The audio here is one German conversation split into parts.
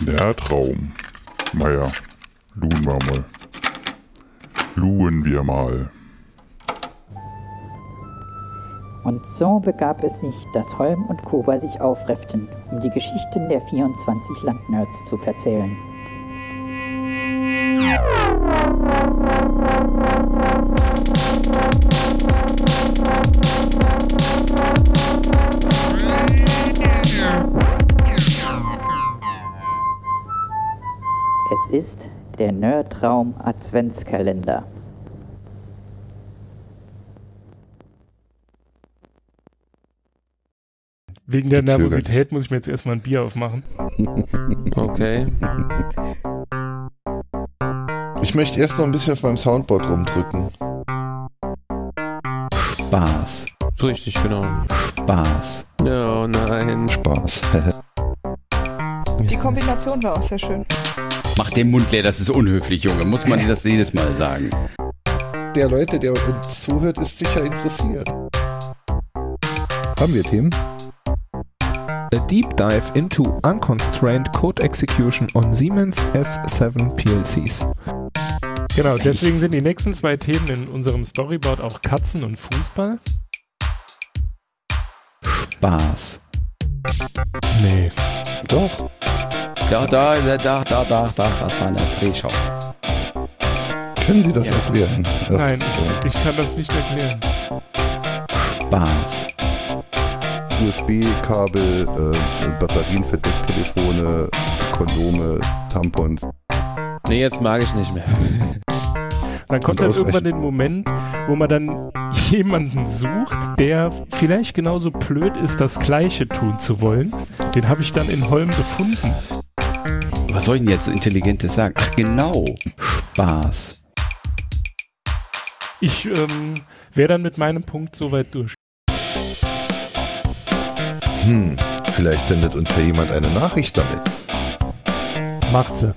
Der Traum. Naja, luhen wir mal. Luhen wir mal. Und so begab es sich, dass Holm und Kuba sich aufrefften, um die Geschichten der 24 Landnerds zu verzählen. Es ist der Nerdraum Adventskalender. Wegen der Gezögert. Nervosität muss ich mir jetzt erstmal ein Bier aufmachen. Okay. Ich möchte erst noch ein bisschen auf meinem Soundboard rumdrücken. Spaß. Richtig, genau. Spaß. Oh nein. Spaß. Die Kombination war auch sehr schön. Mach den Mund leer, das ist unhöflich, Junge. Muss man dir das jedes Mal sagen. der Leute, der uns zuhört, ist sicher interessiert. Haben wir Themen? A deep dive into unconstrained code execution on Siemens S7 PLCs. Genau, deswegen sind die nächsten zwei Themen in unserem Storyboard auch Katzen und Fußball. Spaß. Nee. Doch. Da, da, da, da, da, da, da, das war eine Drehschau. Können Sie das erklären? Ach, Nein, ich, ich kann das nicht erklären. Spaß. USB-Kabel, äh, Batterien für Decktelefone, Kondome, Tampons. Nee, jetzt mag ich nicht mehr. Dann kommt dann irgendwann den Moment, wo man dann jemanden sucht, der vielleicht genauso blöd ist, das Gleiche tun zu wollen. Den habe ich dann in Holm gefunden. Was soll ich denn jetzt Intelligentes sagen? Ach, genau. Spaß. Ich ähm, wäre dann mit meinem Punkt soweit durch. Hm, vielleicht sendet uns ja jemand eine Nachricht damit. Macht sie.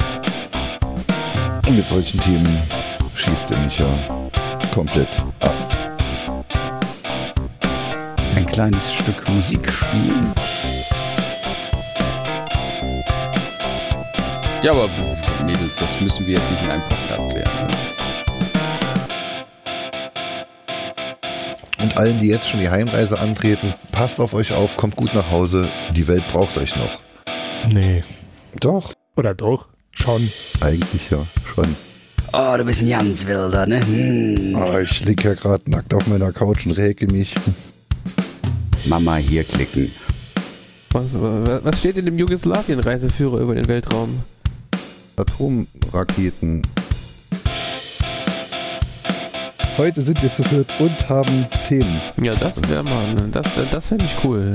Und mit solchen Themen schießt er mich ja komplett ab. Ein kleines Stück Musik spielen. Ja, aber Mädels, das müssen wir jetzt nicht in einem Podcast klären. Ne? Und allen, die jetzt schon die Heimreise antreten, passt auf euch auf, kommt gut nach Hause. Die Welt braucht euch noch. Nee. Doch, Oder doch? Schon. eigentlich ja, schon. Oh, du bist ein ganz wilder, ne? Hm. Ah, ich lieg ja gerade nackt auf meiner Couch und räke mich. Mama hier klicken. Was, was was steht in dem Jugoslawien-Reiseführer über den Weltraum? Atomraketen. Heute sind wir zu viert und haben Themen. Ja, das wäre mal, ne? das, das fände ich cool.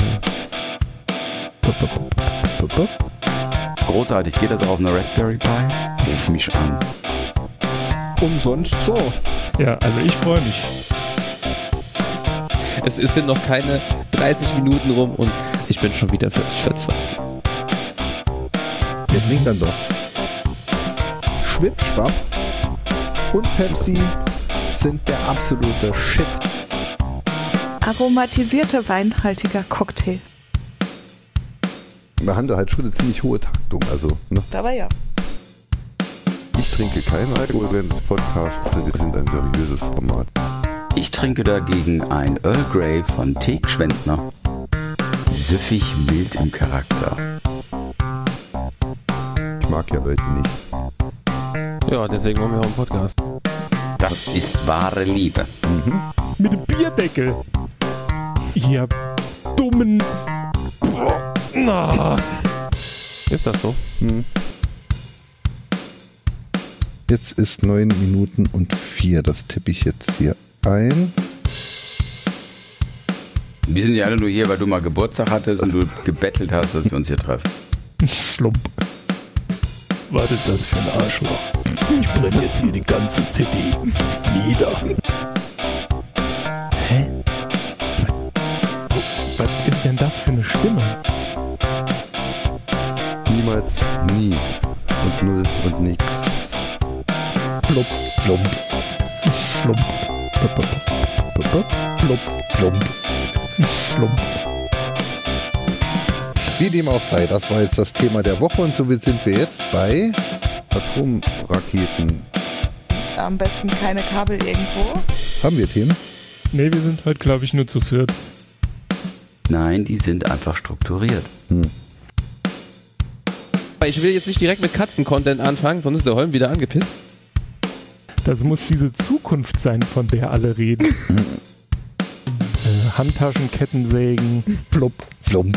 Großartig, geht das auf einer Raspberry Pi? Ruf mich an. Umsonst so. Ja, also ich freue mich. Es ist denn noch keine 30 Minuten rum und ich bin schon wieder völlig verzweifelt. Jetzt singt dann doch. Schwippschwapp und Pepsi sind der absolute Shit. Aromatisierter weinhaltiger Cocktail. Wir haben da halt schon eine ziemlich hohe Taktung. Also, ne? Aber ja. Ich trinke keinen Alkohol während des Podcasts. Wir sind ein seriöses Format. Ich trinke dagegen ein Earl Grey von Teek Schwendner. Süffig mild im Charakter. Ich mag ja Leute nicht. Ja, deswegen machen wir auch einen Podcast. Das ist wahre Liebe. Mit dem Bierdeckel. Ihr dummen. Na. Ist das so? Hm. Jetzt ist 9 Minuten und 4. Das tippe ich jetzt hier ein. Wir sind ja alle nur hier, weil du mal Geburtstag hattest und du gebettelt hast, dass wir uns hier treffen. Slump. Was ist das für ein Arschloch? Ich brenne jetzt hier die ganze City nieder. Hä? Was, ist denn das für eine Stimme? Niemals, nie. Und null und nix. Flop, Flump, slump, flump, flop, flump. slump. Wie dem auch sei, das war jetzt das Thema der Woche und somit sind wir jetzt bei Atomraketen. Am besten keine Kabel irgendwo. Haben wir Themen? Nee, wir sind heute, glaube ich, nur zu viert. Nein, die sind einfach strukturiert. Ich will jetzt nicht direkt mit Katzen-Content anfangen, sonst ist der Holm wieder angepisst. Das muss diese Zukunft sein, von der alle reden. äh, Handtaschen, Kettensägen, plupp, Flump,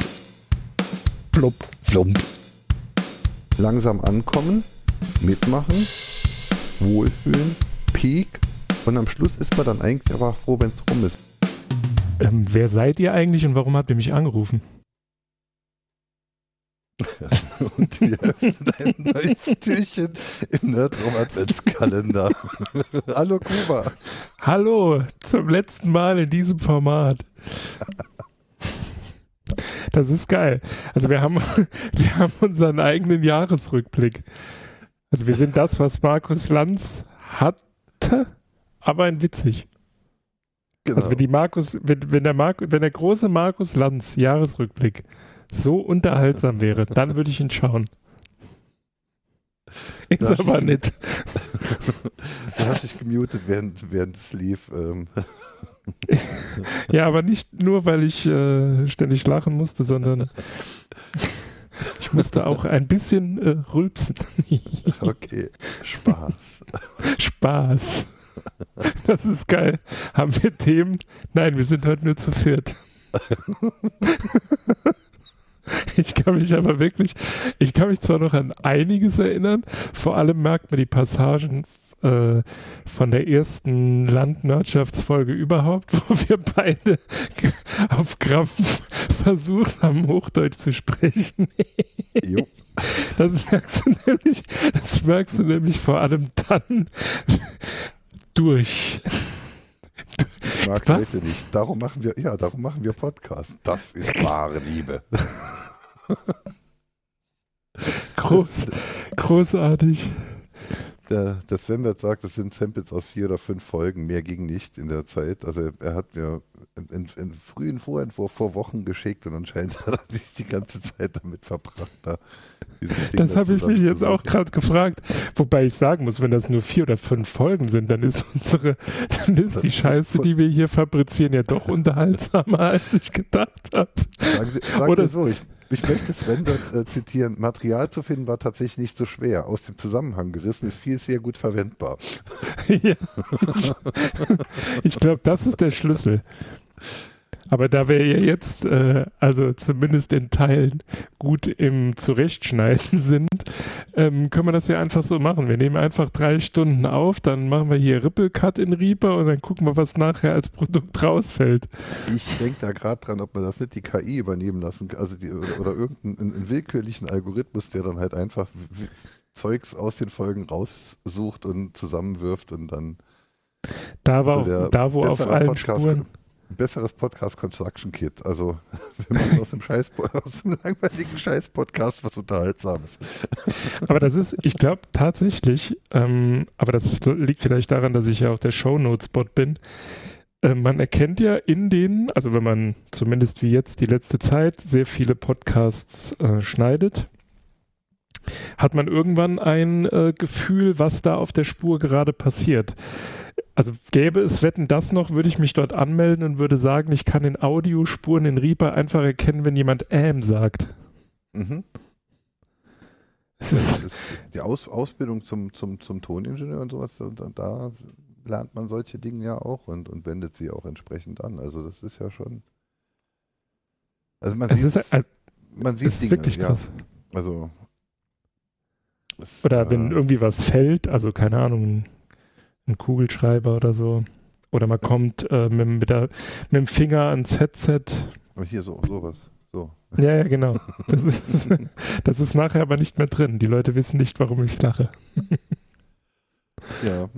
plupp. flump. Langsam ankommen, mitmachen, wohlfühlen, Peak und am Schluss ist man dann eigentlich aber froh, wenn es rum ist. Ähm, wer seid ihr eigentlich und warum habt ihr mich angerufen? Und wir öffnen ein neues Türchen im Nerdraum Adventskalender. Hallo Kuba. Hallo, zum letzten Mal in diesem Format. Das ist geil. Also wir haben, wir haben unseren eigenen Jahresrückblick. Also wir sind das, was Markus Lanz hatte, aber in witzig. Genau. Also wenn die Markus, wenn, wenn der Mark, wenn der große Markus Lanz Jahresrückblick so unterhaltsam wäre, dann würde ich ihn schauen. Ist aber nicht. du hast dich gemutet, während, während es lief. Ähm, Ja, aber nicht nur, weil ich äh, ständig lachen musste, sondern ich musste auch ein bisschen äh, rülpsen. okay, Spaß. Spaß. Das ist geil. Haben wir Themen? Nein, wir sind heute nur zu viert. Ich kann mich aber wirklich, ich kann mich zwar noch an einiges erinnern, vor allem merkt man die Passagen äh, von der ersten Landwirtschaftsfolge überhaupt, wo wir beide auf Krampf versucht haben, Hochdeutsch zu sprechen. Jo. Das merkst du nämlich, das merkst du nämlich vor allem dann durch. Ich mag Was? Leute nicht. Darum machen wir, ja, darum machen wir Podcast. Das ist wahre Liebe. Groß, großartig. Der, der Sven wird sagt, das sind Samples aus vier oder fünf Folgen. Mehr ging nicht in der Zeit. Also er hat mir einen, frühen Vorentwurf vor Wochen geschickt und anscheinend hat er sich die ganze Zeit damit verbracht. Da Das da habe ich mich jetzt auch gerade gefragt. Wobei ich sagen muss, wenn das nur vier oder fünf Folgen sind, dann ist unsere, dann ist Das die Scheiße, die wir hier fabrizieren, ja doch unterhaltsamer, als ich gedacht habe. Sagen Sie, sagen Oder- so, ich, ich möchte Sven dort äh, zitieren. Material zu finden war tatsächlich nicht so schwer. Aus dem Zusammenhang gerissen ist viel sehr gut verwendbar. ja. Ich, glaube, das ist der Schlüssel. Aber da wir ja jetzt, äh, also zumindest in Teilen, gut im Zurechtschneiden sind, ähm, können wir das ja einfach so machen. Wir nehmen einfach drei Stunden auf, dann machen wir hier Ripple-Cut in Reaper und dann gucken wir, was nachher als Produkt rausfällt. Ich denke da gerade dran, ob man das nicht die KI übernehmen lassen kann, also die, oder, oder irgendeinen einen, einen willkürlichen Algorithmus, der dann halt einfach Zeugs aus den Folgen raussucht und zusammenwirft und dann Da, war, der da wo auf allen Podcast- Spuren. Besseres Podcast Construction Kit. Also wir müssen aus dem Scheiß aus dem langweiligen Scheiß Podcast was unterhaltsames. Aber das ist, ich glaube tatsächlich, ähm, aber das liegt vielleicht daran, dass ich ja auch der Shownotes-Bot bin. Äh, man erkennt ja in den, also wenn man zumindest wie jetzt die letzte Zeit sehr viele Podcasts äh, schneidet, hat man irgendwann ein äh, Gefühl, was da auf der Spur gerade passiert. Also gäbe es Wetten das noch, würde ich mich dort anmelden und würde sagen, ich kann in Audiospuren in Reaper einfach erkennen, wenn jemand ähm sagt. Mhm. Es ist, ist die Aus Ausbildung zum, zum, zum Toningenieur und sowas, da, da lernt man solche Dinge ja auch und, und wendet sie auch entsprechend an. Also das ist ja schon. Also man es sieht, ist, äh, man sieht es ist Dinge, wirklich ja. krass. Also Oder wenn äh, irgendwie was fällt, also keine Ahnung, ein, Kugelschreiber oder so. Oder man kommt äh, mit, mit, der, mit dem Finger ans Headset. hier so sowas. So. Ja, ja, genau. Das ist, das ist nachher aber nicht mehr drin. Die Leute wissen nicht, warum ich lache. Ja.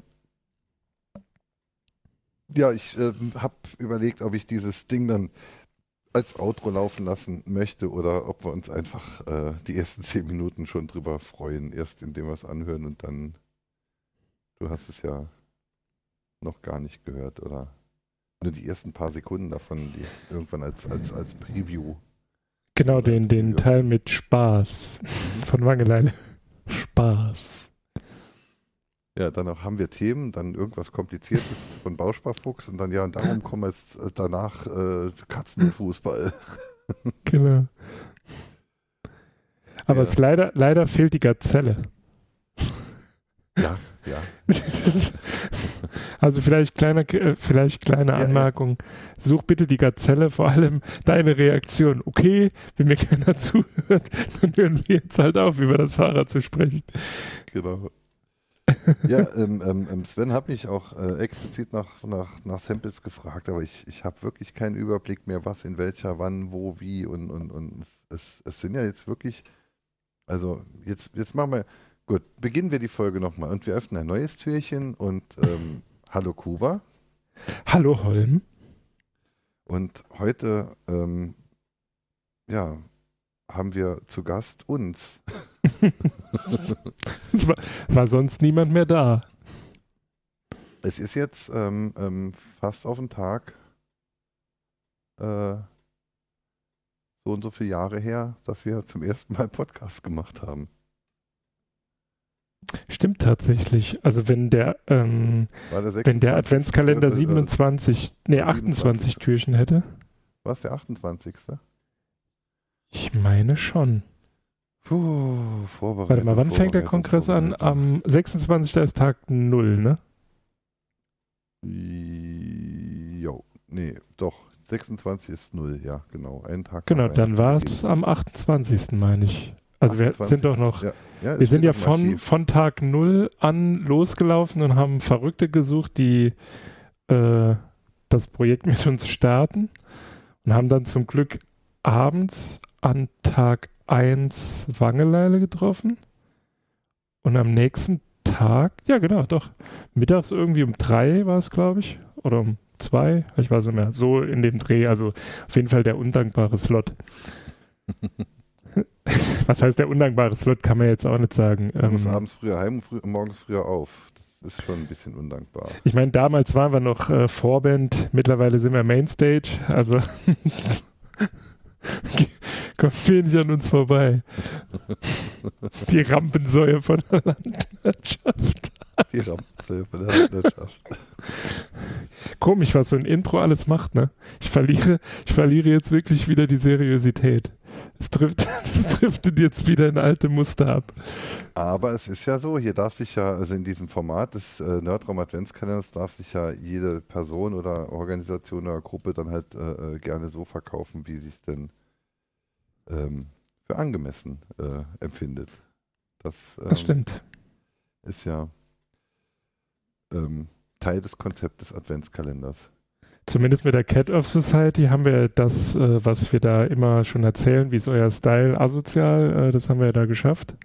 Ja, ich äh, habe überlegt, ob ich dieses Ding dann als Outro laufen lassen möchte oder ob wir uns einfach äh, die ersten zehn Minuten schon drüber freuen, erst indem wir es anhören und dann, du hast es ja noch gar nicht gehört oder nur die ersten paar Sekunden davon, die irgendwann als, als, als Preview. Genau, den, den Teil mit Spaß von Wangeleile. Spaß. Ja, dann auch haben wir Themen, dann irgendwas Kompliziertes von Bausparfuchs und dann ja, und darum kommen jetzt äh, danach äh, Katzen und Fußball. Genau. Aber Ja. es leider, leider fehlt die Gazelle. Ja, ja. Also vielleicht kleine, äh, vielleicht kleine Ja, ja. Anmerkung. Such bitte die Gazelle, vor allem deine Reaktion. Okay, wenn mir keiner zuhört, dann hören wir jetzt halt auf, über das Fahrrad zu sprechen. Genau. Ja, ähm, ähm, ähm, Sven hat mich auch äh, explizit nach, nach, nach Samples gefragt, aber ich, ich habe wirklich keinen Überblick mehr, was in welcher, wann, wo, wie und, und, und es, es sind ja jetzt wirklich, also jetzt, jetzt machen wir, gut, beginnen wir die Folge nochmal und wir öffnen ein neues Türchen und ähm, hallo Kuba Hallo Holm. und heute, ähm, ja, haben wir zu Gast uns. Es war, war sonst niemand mehr da. Es ist jetzt ähm, ähm, fast auf den Tag äh, so und so viele Jahre her, dass wir zum ersten Mal Podcast gemacht haben. Stimmt tatsächlich. Also wenn der, ähm, der wenn der 26., Adventskalender äh, 27, nee, 28 Türchen hätte. Was, der 28.? Ich meine schon. Puh, vorbereitet. Warte mal, wann fängt der Kongress an? Am 26. ist Tag 0, ne? Jo, nee, doch. 26 ist 0, ja, genau. Einen Tag. Genau, dann war es am 28. meine ich. Also wir 28. sind doch noch, Ja, ja, wir sind ja von, von Tag 0 an losgelaufen und haben Verrückte gesucht, die äh, das Projekt mit uns starten und haben dann zum Glück abends an Tag 1 Wangeleile getroffen und am nächsten Tag, ja genau, doch, mittags irgendwie um drei war es, glaube ich, oder um zwei, ich weiß nicht mehr, so in dem Dreh, also auf jeden Fall der undankbare Slot. Was heißt der undankbare Slot, kann man jetzt auch nicht sagen. Du musst Ähm, abends früher heim und früh, morgens früher auf. Das ist schon ein bisschen undankbar. ich meine, damals waren wir noch äh, Vorband, mittlerweile sind wir Mainstage, also kommt wenig an uns vorbei. Die Rampensäue von der Landwirtschaft. Die Rampenzelle von der Landwirtschaft. Komisch, was so ein Intro alles macht, ne? Ich verliere, ich verliere jetzt wirklich wieder die Seriosität. Es trifft, es driftet jetzt wieder in alte Muster ab. Aber es ist ja so, hier darf sich ja, also in diesem Format des äh, Nerdraum Adventskalenders darf sich ja jede Person oder Organisation oder Gruppe dann halt äh, äh, gerne so verkaufen, wie sie es denn ähm, für angemessen äh, empfindet. Das, ähm, Das stimmt. ist ja ähm, Teil des Konzeptes Adventskalenders. Zumindest mit der Cat of Society haben wir das, äh, was wir da immer schon erzählen, wie ist euer Style asozial, äh, das haben wir ja da geschafft.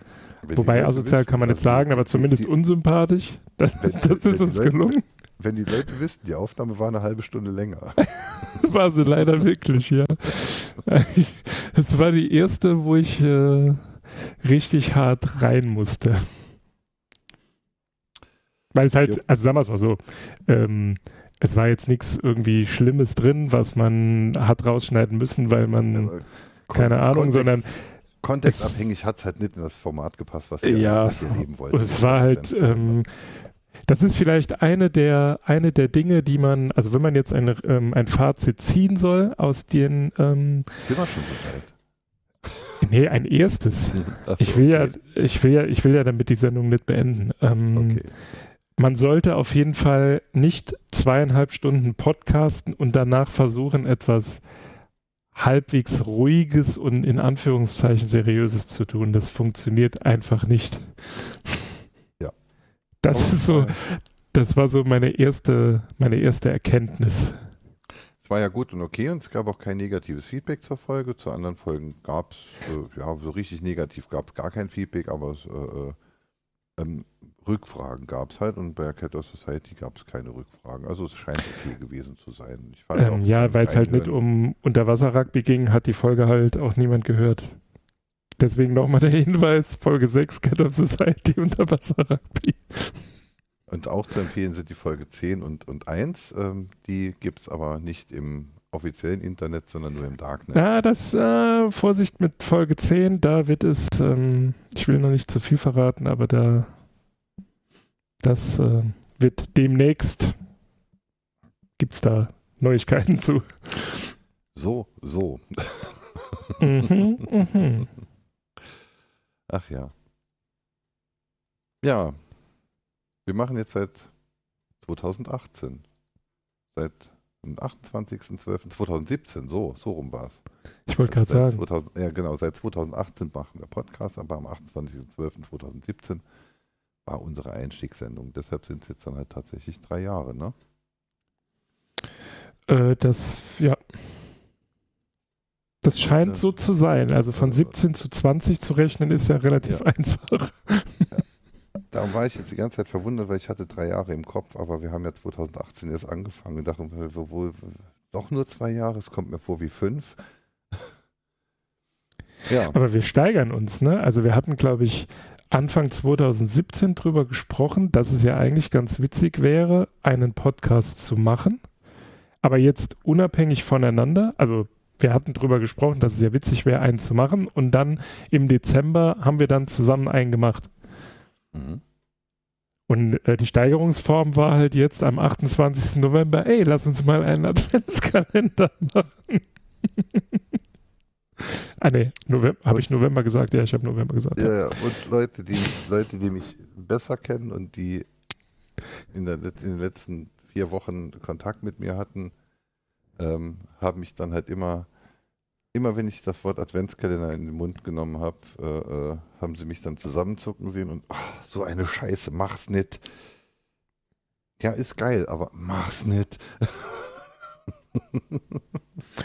Wenn Wobei asozial wissen, kann man nicht also sagen, aber zumindest die, unsympathisch. Das, Wenn- das ist uns Leute- gelungen. Wenn die Leute wüssten, die Aufnahme war eine halbe Stunde länger. War sie leider wirklich, ja. Es war die erste, wo ich äh, richtig hart rein musste. Weil es halt, also sagen wir es mal so, ähm, es war jetzt nichts irgendwie Schlimmes drin, was man hat rausschneiden müssen, weil man, Aber keine Ahnung, Kontext- sondern Kontextabhängig hat es halt nicht in das Format gepasst, was wir Ja, hier leben wollten. es war halt, ähm, das ist vielleicht eine der, eine der Dinge, die man, also wenn man jetzt eine, ähm, ein Fazit ziehen soll aus den, ähm, Sind wir schon so weit? nee, ein erstes. Ach Ich will ja, okay. ich will ja, ich will ja damit die Sendung nicht beenden. Ähm, Okay. Man sollte auf jeden Fall nicht zweieinhalb Stunden podcasten und danach versuchen, etwas halbwegs ruhiges und in Anführungszeichen seriöses zu tun. Das funktioniert einfach nicht. Das ist so, das war so meine erste, meine erste Erkenntnis. Es war ja gut und okay und es gab auch kein negatives Feedback zur Folge. Zu anderen Folgen gab es, äh, ja, so richtig negativ gab es gar kein Feedback, aber äh, äh, ähm, Rückfragen gab es halt und bei Cat Society gab es keine Rückfragen. Also es scheint okay gewesen zu sein. Ähm, ja, weil es halt nicht um Unterwasser-Rugby ging, hat die Folge halt auch niemand gehört. Deswegen nochmal der Hinweis, Folge 6, Cat of Society, Unterwasser-Rugby. Und auch zu empfehlen sind die Folge 10 und, und 1. Ähm, die gibt es aber nicht im offiziellen Internet, sondern nur im Darknet. Na, das, äh, Vorsicht mit Folge 10, da wird es, ähm, ich will noch nicht zu viel verraten, aber da, das äh, wird demnächst, gibt es da Neuigkeiten zu. So, so. Mhm, mhm. Ach ja. Ja. Wir machen jetzt seit 2018. Seit dem 28.12.2017, so, so rum war es. Ich wollte gerade sagen, 2000, ja, genau, seit 2018 machen wir Podcast, aber am 28.12.2017 war unsere Einstiegssendung. Deshalb sind es jetzt dann halt tatsächlich drei Jahre, ne? äh, das, ja. Das scheint so zu sein. Also von 17 zu 20 zu rechnen ist ja relativ Ja. einfach. Darum war ich jetzt die ganze Zeit verwundert, weil ich hatte drei Jahre im Kopf, aber wir haben ja 2018 erst angefangen und dachten, wir, wohl doch nur zwei Jahre, es kommt mir vor wie fünf. ja, Aber wir steigern uns, ne? Also wir hatten, glaube ich, Anfang 2017 drüber gesprochen, dass es ja eigentlich ganz witzig wäre, einen Podcast zu machen. Aber jetzt unabhängig voneinander, also wir hatten drüber gesprochen, dass es ja witzig wäre, einen zu machen. Und dann im Dezember haben wir dann zusammen einen gemacht. mhm. Und äh, die Steigerungsform war halt jetzt am 28. November, ey, lass uns mal einen Adventskalender machen. ah ne, habe ich November gesagt? Ja, ich habe November gesagt. ja, ja. Und Leute, die Leute, die mich besser kennen und die in, der, in den letzten vier Wochen Kontakt mit mir hatten, ähm, haben mich dann halt immer, immer wenn ich das Wort Adventskalender in den Mund genommen habe, äh, äh, haben sie mich dann zusammenzucken sehen und ach, so eine Scheiße, mach's nicht. Ja, ist geil, aber mach's nicht.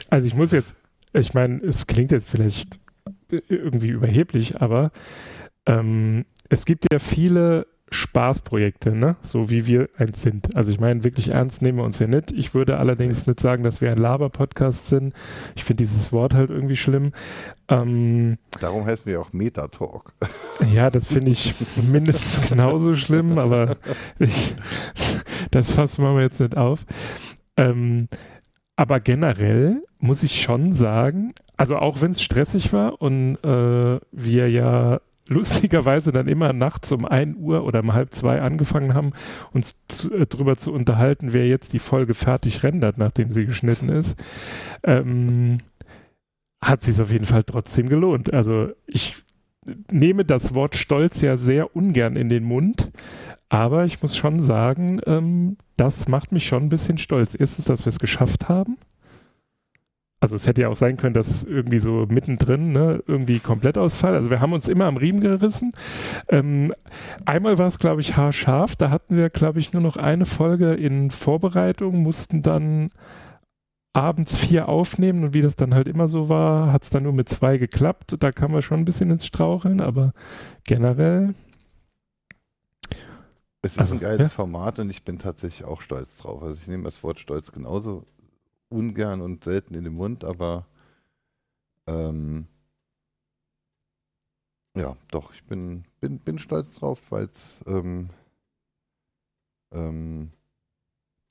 Also ich muss jetzt, ich meine, es klingt jetzt vielleicht irgendwie überheblich, aber ähm, es gibt ja viele Spaßprojekte, ne? so wie wir eins sind. Also ich meine, wirklich ernst nehmen wir uns ja nicht. Ich würde allerdings nicht sagen, dass wir ein Laber-Podcast sind. Ich finde dieses Wort halt irgendwie schlimm. Ähm, Darum heißen wir auch Metatalk. ja, das finde ich mindestens genauso schlimm, aber ich, das fassen wir jetzt nicht auf. Ähm, aber generell muss ich schon sagen, also auch wenn es stressig war und äh, wir ja lustigerweise dann immer nachts um 1 Uhr oder um halb zwei angefangen haben, uns zu, äh, drüber zu unterhalten, wer jetzt die Folge fertig rendert, nachdem sie geschnitten ist, ähm, hat sich auf jeden Fall trotzdem gelohnt. Also ich nehme das Wort Stolz ja sehr ungern in den Mund, aber ich muss schon sagen, ähm, das macht mich schon ein bisschen stolz. Erstens, dass wir es geschafft haben. Also es hätte ja auch sein können, dass irgendwie so mittendrin ne, irgendwie Komplettausfall. Also wir haben uns immer am Riemen gerissen. Ähm, einmal war es, glaube ich, haarscharf. Da hatten wir, glaube ich, nur noch eine Folge in Vorbereitung, mussten dann abends vier aufnehmen und wie das dann halt immer so war, hat es dann nur mit zwei geklappt. Da kam wir schon ein bisschen ins Straucheln, aber generell, Es ist Also, ein geiles Format und ich bin tatsächlich auch stolz drauf. Also ich nehme das Wort stolz genauso ungern und selten in den Mund, aber ähm, ja, doch, ich bin, bin, bin stolz drauf, weil ähm, ähm,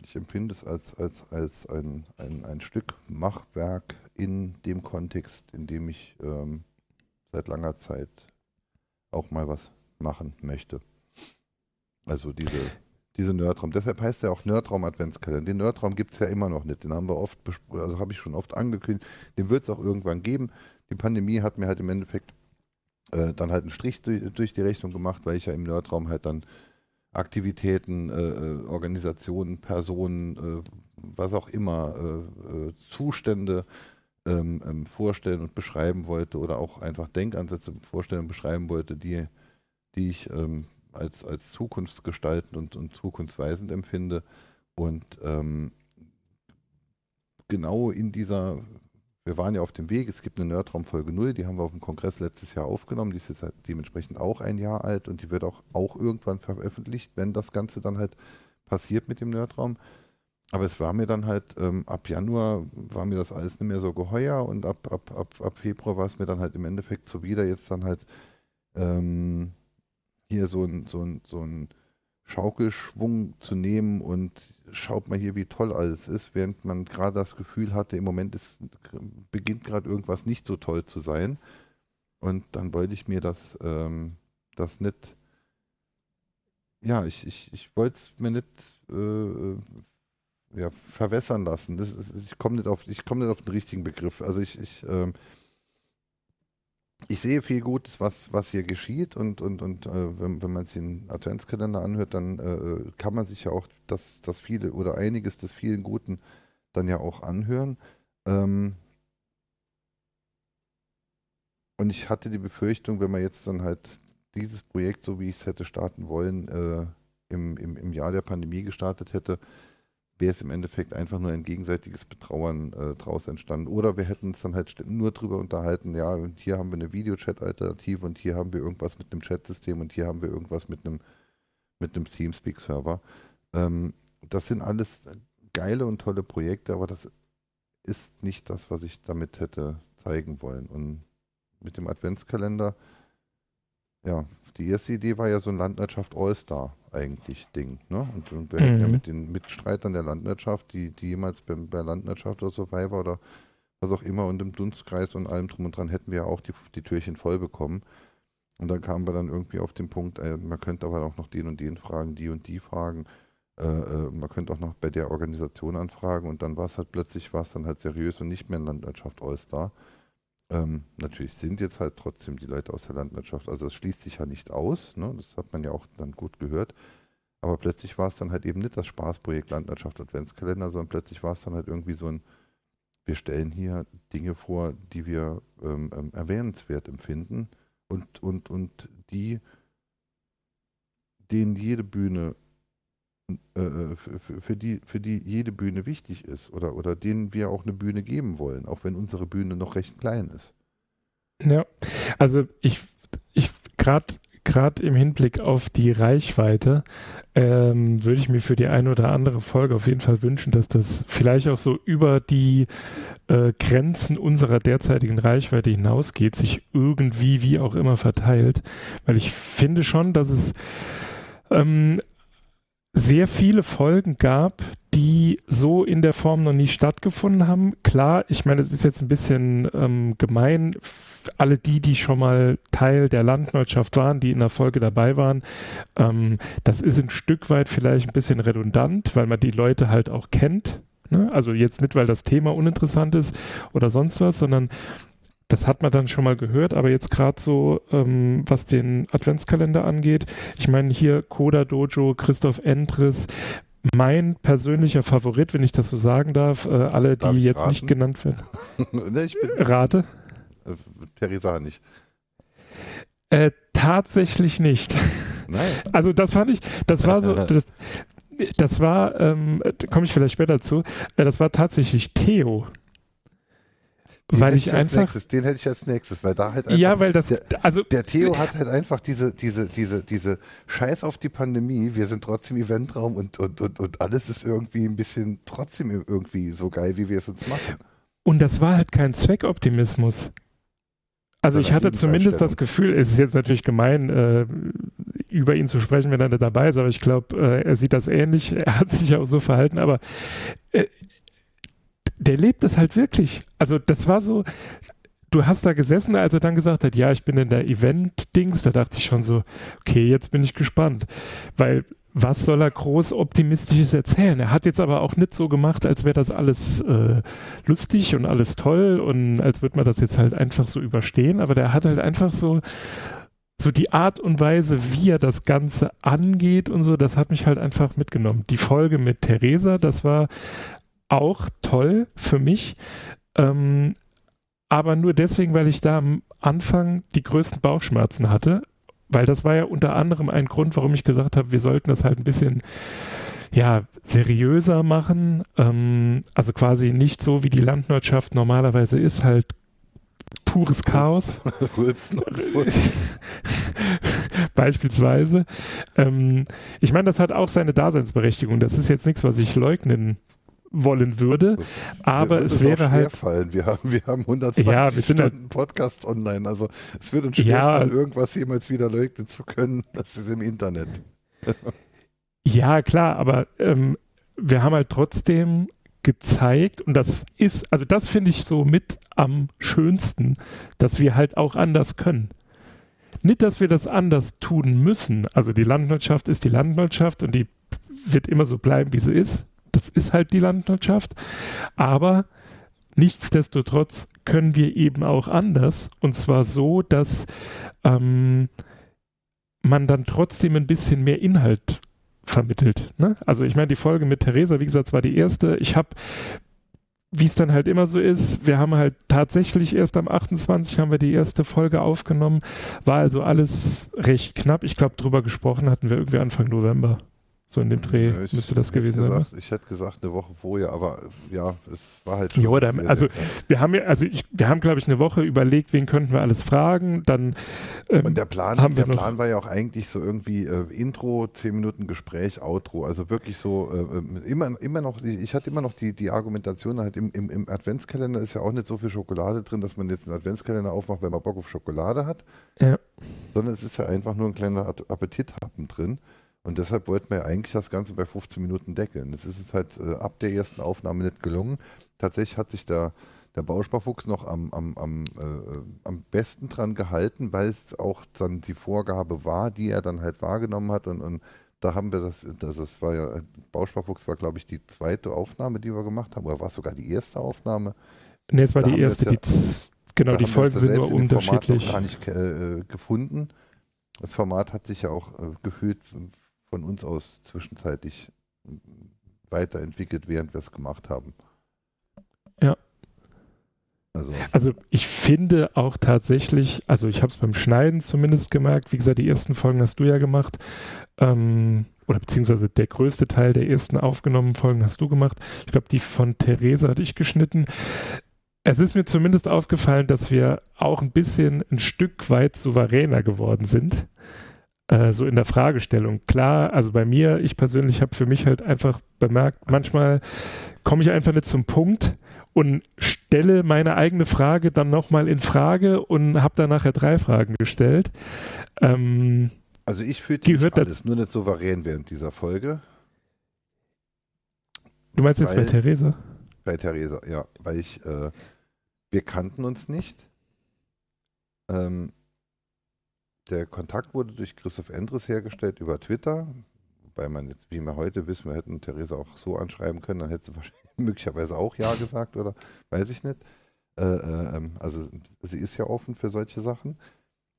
ich empfinde es als, als, als ein, ein, ein Stück Machwerk in dem Kontext, in dem ich ähm, seit langer Zeit auch mal was machen möchte. Also diese, diese Nerdraum. Deshalb heißt er auch Nerdraum Adventskalender. Den Nerdraum gibt es ja immer noch nicht. Den haben wir oft also habe ich schon oft angekündigt. Den wird es auch irgendwann geben. Die Pandemie hat mir halt im Endeffekt äh, dann halt einen Strich durch, durch die Rechnung gemacht, weil ich ja im Nerdraum halt dann Aktivitäten, äh, äh, Organisationen, Personen, äh, was auch immer, äh, äh, Zustände ähm, ähm, vorstellen und beschreiben wollte oder auch einfach Denkansätze vorstellen und beschreiben wollte, die, die ich ähm, als, als zukunftsgestaltend und, und zukunftsweisend empfinde. Und ähm, genau in dieser, wir waren ja auf dem Weg, es gibt eine Nerdraum Folge 0, die haben wir auf dem Kongress letztes Jahr aufgenommen, die ist jetzt halt dementsprechend auch ein Jahr alt und die wird auch, auch irgendwann veröffentlicht, wenn das Ganze dann halt passiert mit dem Nerdraum. Aber es war mir dann halt, ähm, ab Januar war mir das alles nicht mehr so geheuer und ab, ab, ab, ab Februar war es mir dann halt im Endeffekt so wieder jetzt dann halt ähm, hier so ein, so ein, so ein Schaukelschwung zu nehmen und schaut mal hier, wie toll alles ist, während man gerade das Gefühl hatte, im Moment ist, beginnt gerade irgendwas nicht so toll zu sein. Und dann wollte ich mir das, ähm, das nicht, ja, ich, ich, ich wollte es mir nicht äh, ja, verwässern lassen. Ist, ich komme nicht, auf, komm nicht auf den richtigen Begriff. Also ich, ich, ähm, ich sehe viel Gutes, was, was hier geschieht und, und, und äh, wenn, wenn man sich den Adventskalender anhört, dann äh, kann man sich ja auch das, das viele oder einiges des vielen Guten dann ja auch anhören. Ähm, und ich hatte die Befürchtung, wenn man jetzt dann halt dieses Projekt, so wie ich es hätte starten wollen, äh, im, im, im Jahr der Pandemie gestartet hätte, wäre es im Endeffekt einfach nur ein gegenseitiges Betrauern äh, draus entstanden. Oder wir hätten uns dann halt nur drüber unterhalten, ja, und hier haben wir eine Videochat-Alternative und hier haben wir irgendwas mit einem Chat-System und hier haben wir irgendwas mit einem, mit einem Teamspeak-Server. Ähm, das sind alles geile und tolle Projekte, aber das ist nicht das, was ich damit hätte zeigen wollen. Und mit dem Adventskalender, ja, die erste Idee war ja so ein Landwirtschaft All-Star eigentlich Ding. Ne? Und, und wir mhm. hätten ja mit den Mitstreitern der Landwirtschaft, die, die jemals bei, bei Landwirtschaft oder Survivor oder was auch immer und im Dunstkreis und allem drum und dran hätten wir auch die, die Türchen voll bekommen. Und dann kamen wir dann irgendwie auf den Punkt, äh, man könnte aber auch noch den und den fragen, die und die fragen. Äh, äh, man könnte auch noch bei der Organisation anfragen und dann war es halt plötzlich, war es dann halt seriös und nicht mehr Landwirtschaft All-Star. Ähm, natürlich sind jetzt halt trotzdem die Leute aus der Landwirtschaft, also das schließt sich ja nicht aus, ne? das hat man ja auch dann gut gehört. Aber plötzlich war es dann halt eben nicht das Spaßprojekt Landwirtschaft Adventskalender, sondern plötzlich war es dann halt irgendwie so ein, wir stellen hier Dinge vor, die wir ähm, ähm, erwähnenswert empfinden und, und, und die, denen jede Bühne äh, äh für, für, die, für die jede Bühne wichtig ist oder, oder denen wir auch eine Bühne geben wollen, auch wenn unsere Bühne noch recht klein ist. Ja, also ich, ich gerade gerade im Hinblick auf die Reichweite ähm, würde ich mir für die eine oder andere Folge auf jeden Fall wünschen, dass das vielleicht auch so über die äh, Grenzen unserer derzeitigen Reichweite hinausgeht, sich irgendwie wie auch immer verteilt, weil ich finde schon, dass es ähm, sehr viele Folgen gab, die so in der Form noch nie stattgefunden haben. Klar, ich meine, es ist jetzt ein bisschen ähm, gemein. Alle die, die schon mal Teil der Landwirtschaft waren, die in der Folge dabei waren, ähm, das ist ein Stück weit vielleicht ein bisschen redundant, weil man die Leute halt auch kennt. Ne? Also jetzt nicht, weil das Thema uninteressant ist oder sonst was, sondern das hat man dann schon mal gehört, aber jetzt gerade so, ähm, was den Adventskalender angeht, ich meine hier Koda Dojo, Christoph Endres, mein persönlicher Favorit, wenn ich das so sagen darf, äh, alle, die jetzt raten? nicht genannt werden. nee, ich bin Rate? Äh, Theresa nicht. Äh, tatsächlich nicht. Nein. Also das fand ich, das war so, das, das war, ähm, komme ich vielleicht später zu, äh, das war tatsächlich Theo. Den weil ich einfach. Nächstes, den hätte ich als nächstes, weil da halt einfach. Ja, weil das. Der, also, der Theo hat halt einfach diese, diese, diese, diese Scheiß auf die Pandemie. Wir sind trotzdem Eventraum und, und, und, und alles ist irgendwie ein bisschen trotzdem irgendwie so geil, wie wir es uns machen. Und das war halt kein Zweckoptimismus. Also ich hatte zumindest das Gefühl, es ist jetzt natürlich gemein, äh, über ihn zu sprechen, wenn er nicht dabei ist, aber ich glaube, äh, er sieht das ähnlich, er hat sich ja auch so verhalten, aber äh, der lebt es halt wirklich. Also das war so, du hast da gesessen, als er dann gesagt hat, ja, ich bin in der Event-Dings, da dachte ich schon so, okay, jetzt bin ich gespannt. Weil was soll er groß Optimistisches erzählen? Er hat jetzt aber auch nicht so gemacht, als wäre das alles äh, lustig und alles toll und als würde man das jetzt halt einfach so überstehen, aber der hat halt einfach so so die Art und Weise, wie er das Ganze angeht und so, das hat mich halt einfach mitgenommen. Die Folge mit Theresa, das war auch toll für mich. Ähm, aber nur deswegen, weil ich da am Anfang die größten Bauchschmerzen hatte. Weil das war ja unter anderem ein Grund, warum ich gesagt habe, wir sollten das halt ein bisschen ja, seriöser machen. Ähm, also quasi nicht so, wie die Landwirtschaft normalerweise ist, halt pures Chaos. Beispielsweise. Ähm, ich meine, das hat auch seine Daseinsberechtigung. Das ist jetzt nichts, was ich leugnen wollen würde. Aber es wäre halt. Fallen. Wir haben, wir haben 120 ja, wir Stunden halt, Podcast online. Also es wird uns schwerfallen, ja, irgendwas jemals wieder leugnen zu können. Das ist im Internet. Ja, klar, aber ähm, wir haben halt trotzdem gezeigt, und das ist, also das finde ich so mit am schönsten, dass wir halt auch anders können. Nicht, dass wir das anders tun müssen. Also die Landwirtschaft ist die Landwirtschaft und die wird immer so bleiben, wie sie ist. Das ist halt die Landwirtschaft. Aber nichtsdestotrotz können wir eben auch anders. Und zwar so, dass ähm, man dann trotzdem ein bisschen mehr Inhalt vermittelt. Ne? Also ich meine, die Folge mit Theresa, wie gesagt, war die erste. Ich habe wie es dann halt immer so ist, wir haben halt tatsächlich erst am 28 haben wir die erste Folge aufgenommen, war also alles recht knapp. Ich glaube, drüber gesprochen hatten wir irgendwie Anfang November. So in dem Dreh Ja, ich müsste das gewesen sein. ne? Ich hätte gesagt eine Woche vorher, aber ja, es war halt schon. Ja, sehr, also wir haben ja, also ich, wir haben, glaube ich, eine Woche überlegt, wen könnten wir alles fragen. Dann ähm, Und der Plan, haben wir der noch- Plan war ja auch eigentlich so irgendwie äh, Intro, 10 Minuten Gespräch, Outro. Also wirklich so äh, immer, immer noch, ich hatte immer noch die, die Argumentation, halt im, im, im Adventskalender ist ja auch nicht so viel Schokolade drin, dass man jetzt einen Adventskalender aufmacht, wenn man Bock auf Schokolade hat. Ja. Sondern es ist ja einfach nur ein kleiner Appetithappen drin. Und deshalb wollten wir ja eigentlich das Ganze bei 15 Minuten deckeln. Das ist uns halt äh, ab der ersten Aufnahme nicht gelungen. Tatsächlich hat sich der, der Bausparfuchs noch am, am, am, äh, am besten dran gehalten, weil es auch dann die Vorgabe war, die er dann halt wahrgenommen hat. Und, und da haben wir das, das, das war ja, Bausparfuchs war, glaube ich, die zweite Aufnahme, die wir gemacht haben, oder war es sogar die erste Aufnahme? nee, es war da die erste, ja- die genau, Da die haben wir Folgen sind nur dem Format unterschiedlich. gar nicht äh, gefunden. Das Format hat sich ja auch äh, gefühlt von uns aus zwischenzeitlich weiterentwickelt, während wir es gemacht haben. Ja. Also, Also ich finde auch tatsächlich, also ich habe es beim Schneiden zumindest gemerkt, wie gesagt, die ersten Folgen hast du ja gemacht, ähm, oder beziehungsweise der größte Teil der ersten aufgenommenen Folgen hast du gemacht. Ich glaube, die von Theresa hatte ich geschnitten. Es ist mir zumindest aufgefallen, dass wir auch ein bisschen ein Stück weit souveräner geworden sind. Äh, so in der Fragestellung. Klar, also bei mir, ich persönlich habe für mich halt einfach bemerkt, manchmal komme ich einfach nicht zum Punkt und stelle meine eigene Frage dann nochmal in Frage und habe dann nachher drei Fragen gestellt. Ähm, also ich fühlte mich hört alles, nur nicht souverän während dieser Folge. du meinst jetzt bei Theresa? Bei Theresa, ja, weil ich, äh, wir kannten uns nicht. Ähm, der Kontakt wurde durch Christoph Endres hergestellt über Twitter, wobei man jetzt, wie wir heute wissen, wir hätten Theresa auch so anschreiben können, dann hätte sie wahrscheinlich möglicherweise auch Ja gesagt oder weiß ich nicht. Äh, äh, ähm, also sie ist ja offen für solche Sachen.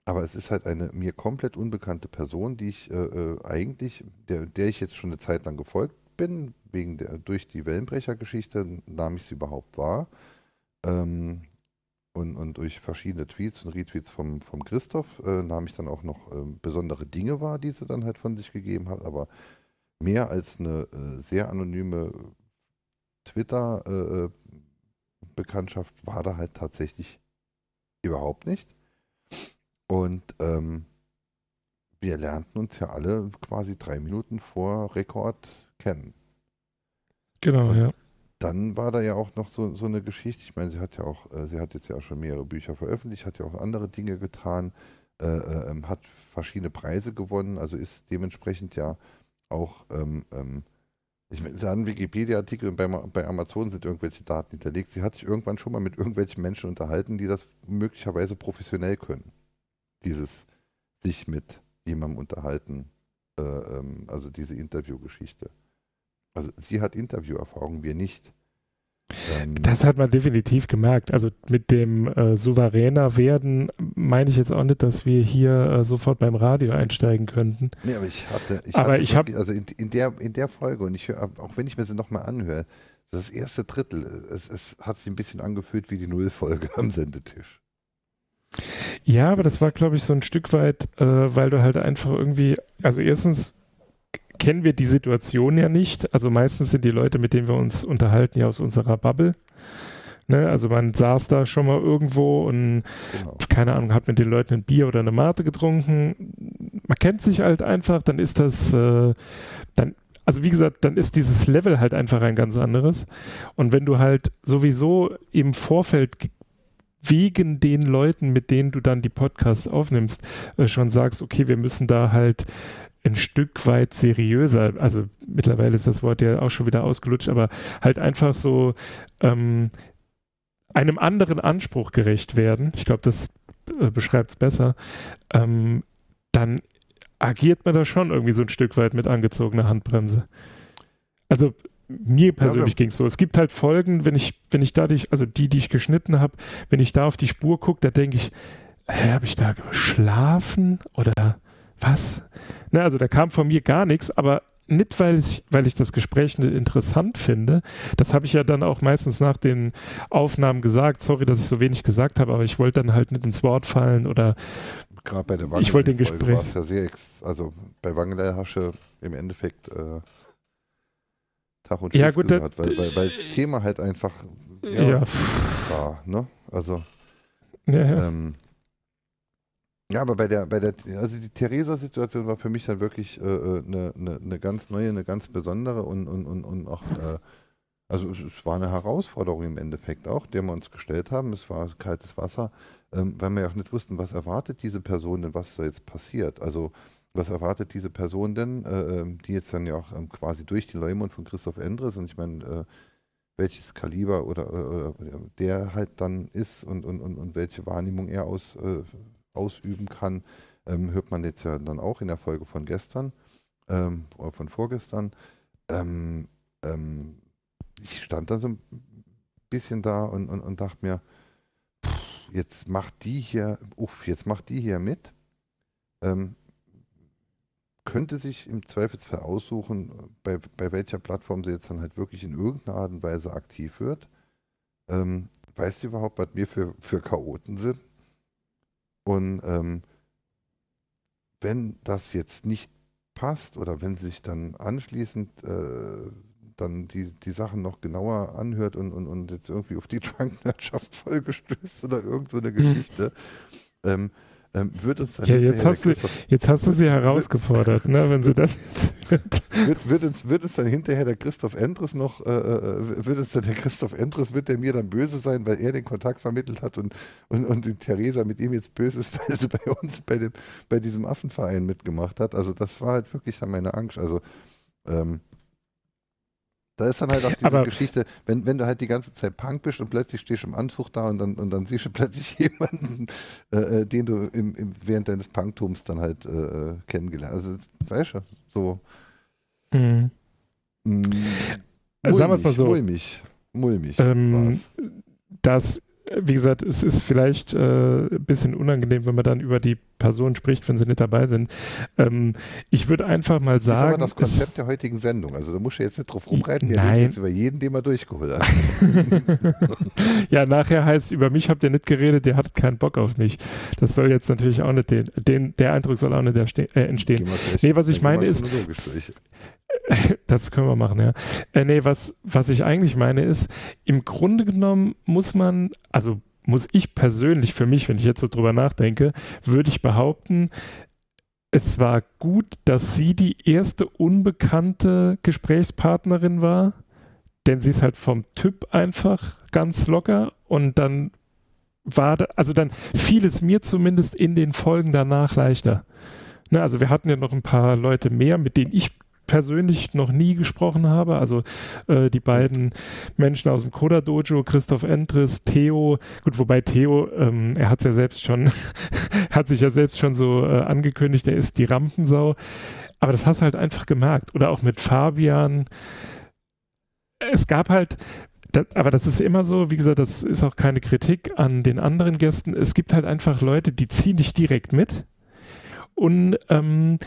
Aber es ist halt eine mir komplett unbekannte Person, die ich äh, äh, eigentlich, der, der ich jetzt schon eine Zeit lang gefolgt bin, wegen der, durch die Wellenbrecher-Geschichte nahm ich sie überhaupt wahr. Ähm, und, und durch verschiedene Tweets und Retweets vom, vom Christoph äh, nahm ich dann auch noch ähm, besondere Dinge wahr, die sie dann halt von sich gegeben hat. Aber mehr als eine äh, sehr anonyme Twitter-Bekanntschaft war da halt tatsächlich überhaupt nicht. Und ähm, wir lernten uns ja alle quasi drei Minuten vor Rekord kennen. Genau, Und- ja. Dann war da ja auch noch so, so eine Geschichte. Ich meine, sie hat ja auch, äh, sie hat jetzt ja auch schon mehrere Bücher veröffentlicht, hat ja auch andere Dinge getan, äh, äh, ähm, hat verschiedene Preise gewonnen, also ist dementsprechend ja auch, ähm, ähm, ich meine, sie hat einen Wikipedia-Artikel und bei, bei Amazon sind irgendwelche Daten hinterlegt. Sie hat sich irgendwann schon mal mit irgendwelchen Menschen unterhalten, die das möglicherweise professionell können. Dieses sich mit jemandem unterhalten, äh, ähm, also diese Interviewgeschichte. Also sie hat Interviewerfahrung, wir nicht. Ähm, Das hat man definitiv gemerkt. Also mit dem äh, souveräner werden meine ich jetzt auch nicht, dass wir hier äh, sofort beim Radio einsteigen könnten. nee, aber ich hatte, ich Aber hatte ich hab- wirklich- also in, in, der, in der Folge, und ich höre, auch wenn ich mir sie nochmal anhöre, das erste Drittel, es, es hat sich ein bisschen angefühlt wie die Nullfolge am Sendetisch. Ja, aber das war, glaube ich, so ein Stück weit, äh, weil du halt einfach irgendwie, also erstens kennen wir die Situation ja nicht. Also meistens sind die Leute, mit denen wir uns unterhalten, ja aus unserer Bubble. Ne? Also man saß da schon mal irgendwo und Genau. keine Ahnung, hat mit den Leuten ein Bier oder eine Mate getrunken. Man kennt sich halt einfach, dann ist das, äh, dann, also wie gesagt, dann ist dieses Level halt einfach ein ganz anderes. Und wenn du halt sowieso im Vorfeld wegen den Leuten, mit denen du dann die Podcasts aufnimmst, äh, schon sagst, okay, wir müssen da halt ein Stück weit seriöser, also mittlerweile ist das Wort ja auch schon wieder ausgelutscht, aber halt einfach so ähm, einem anderen Anspruch gerecht werden, ich glaube, das äh, beschreibt es besser, ähm, dann agiert man da schon irgendwie so ein Stück weit mit angezogener Handbremse. Also mir persönlich ja, ging es so. Es gibt halt Folgen, wenn ich, wenn ich dadurch, also die, die ich geschnitten habe, wenn ich da auf die Spur gucke, da denke ich, hä, habe ich da geschlafen oder was? Ne, also da kam von mir gar nichts, aber nicht, weil ich, weil ich das Gespräch nicht interessant finde. Das habe ich ja dann auch meistens nach den Aufnahmen gesagt. Sorry, dass ich so wenig gesagt habe, aber ich wollte dann halt nicht ins Wort fallen oder gerade bei der Wangel ich wollte den Gespräch. Ja sehr also bei Wangel hast du im Endeffekt äh, Tag und Tschüss ja, gut, gesagt, weil, weil, weil das Thema halt einfach ja, ja. war, ne? Also ja, ja. Ähm, ja, aber bei der, bei der, also die Theresa-Situation war für mich dann wirklich eine äh, äh ne, ne, ne ganz neue, eine ganz besondere und, und, und, und auch, äh, also es, es, war eine Herausforderung im Endeffekt auch, der wir uns gestellt haben. Es war kaltes Wasser, ähm, weil wir ja auch nicht wussten, was erwartet diese Person denn, was da jetzt passiert. Also was erwartet diese Person denn, äh, ähm, die jetzt dann ja auch ähm, quasi durch die Leumund von Christoph Endres und ich meine, äh, welches Kaliber oder, oder, der halt dann ist und, und, und, und welche Wahrnehmung er aus äh, ausüben kann, ähm, hört man jetzt ja dann auch in der Folge von gestern, ähm, oder von vorgestern. Ähm, ähm, ich stand dann so ein bisschen da und, und, und dachte mir, pff, jetzt macht die hier, uff, jetzt macht die hier mit. Ähm, könnte sich im Zweifelsfall aussuchen, bei, bei welcher Plattform sie jetzt dann halt wirklich in irgendeiner Art und Weise aktiv wird. Ähm, weißt du überhaupt, was wir für, für Chaoten sind? Und ähm, wenn das jetzt nicht passt oder wenn sich dann anschließend äh, dann die, die Sachen noch genauer anhört und, und, und jetzt irgendwie auf die Drunknerdschaft vollgestößt oder irgend so eine hm. Geschichte, ähm, ähm, wird uns dann ja, jetzt hast, du, jetzt hast du sie herausgefordert, ne, wenn sie das jetzt wird. Wird, wird, uns, wird uns dann hinterher der Christoph Endres noch, äh, äh, wird uns dann der Christoph Endres, wird der mir dann böse sein, weil er den Kontakt vermittelt hat und, und, und die Theresa mit ihm jetzt böse ist, weil sie bei uns bei, dem, bei diesem Affenverein mitgemacht hat. Also das war halt wirklich dann meine Angst. Also ähm, da ist dann halt auch diese aber Geschichte, wenn, wenn du halt die ganze Zeit Punk bist und plötzlich stehst du im Anzug da und dann, und dann siehst du plötzlich jemanden, äh, äh, den du im, im, während deines Punktums dann halt äh, äh kennengelernt hast. Also, weißt du, so. Mhm. Mh, mulmig, Sagen wir es mal so. Mulmig. Mulmig. Ähm, das wie gesagt, es ist vielleicht äh, ein bisschen unangenehm, wenn man dann über die Personen spricht, wenn sie nicht dabei sind. Ähm, ich würde einfach mal sagen. Das ist aber das Konzept der heutigen Sendung. Also da musst du jetzt nicht drauf rumreiten. Wir reden jetzt über jeden, den wir durchgeholt haben. ja, nachher heißt, über mich habt ihr nicht geredet, der hat keinen Bock auf mich. Das soll jetzt natürlich auch nicht den, den der Eindruck soll auch nicht äh, entstehen. Nee, was ich meine ist, das können wir machen, ja. Äh, nee, was, was ich eigentlich meine ist, im Grunde genommen muss man, also muss ich persönlich für mich, wenn ich jetzt so drüber nachdenke, würde ich behaupten, es war gut, dass sie die erste unbekannte Gesprächspartnerin war, denn sie ist halt vom Typ einfach ganz locker und dann war, da, also dann fiel es mir zumindest in den Folgen danach leichter. Ne, also wir hatten ja noch ein paar Leute mehr, mit denen ich persönlich noch nie gesprochen habe. Also äh, die beiden Menschen aus dem Coda Dojo, Christoph Entris, Theo, gut, wobei Theo, ähm, er hat ja selbst schon, hat sich ja selbst schon so äh, angekündigt, er ist die Rampensau. Aber das hast du halt einfach gemerkt. Oder auch mit Fabian. Es gab halt, das, aber das ist immer so, wie gesagt, das ist auch keine Kritik an den anderen Gästen. Es gibt halt einfach Leute, die ziehen dich direkt mit. Und ähm,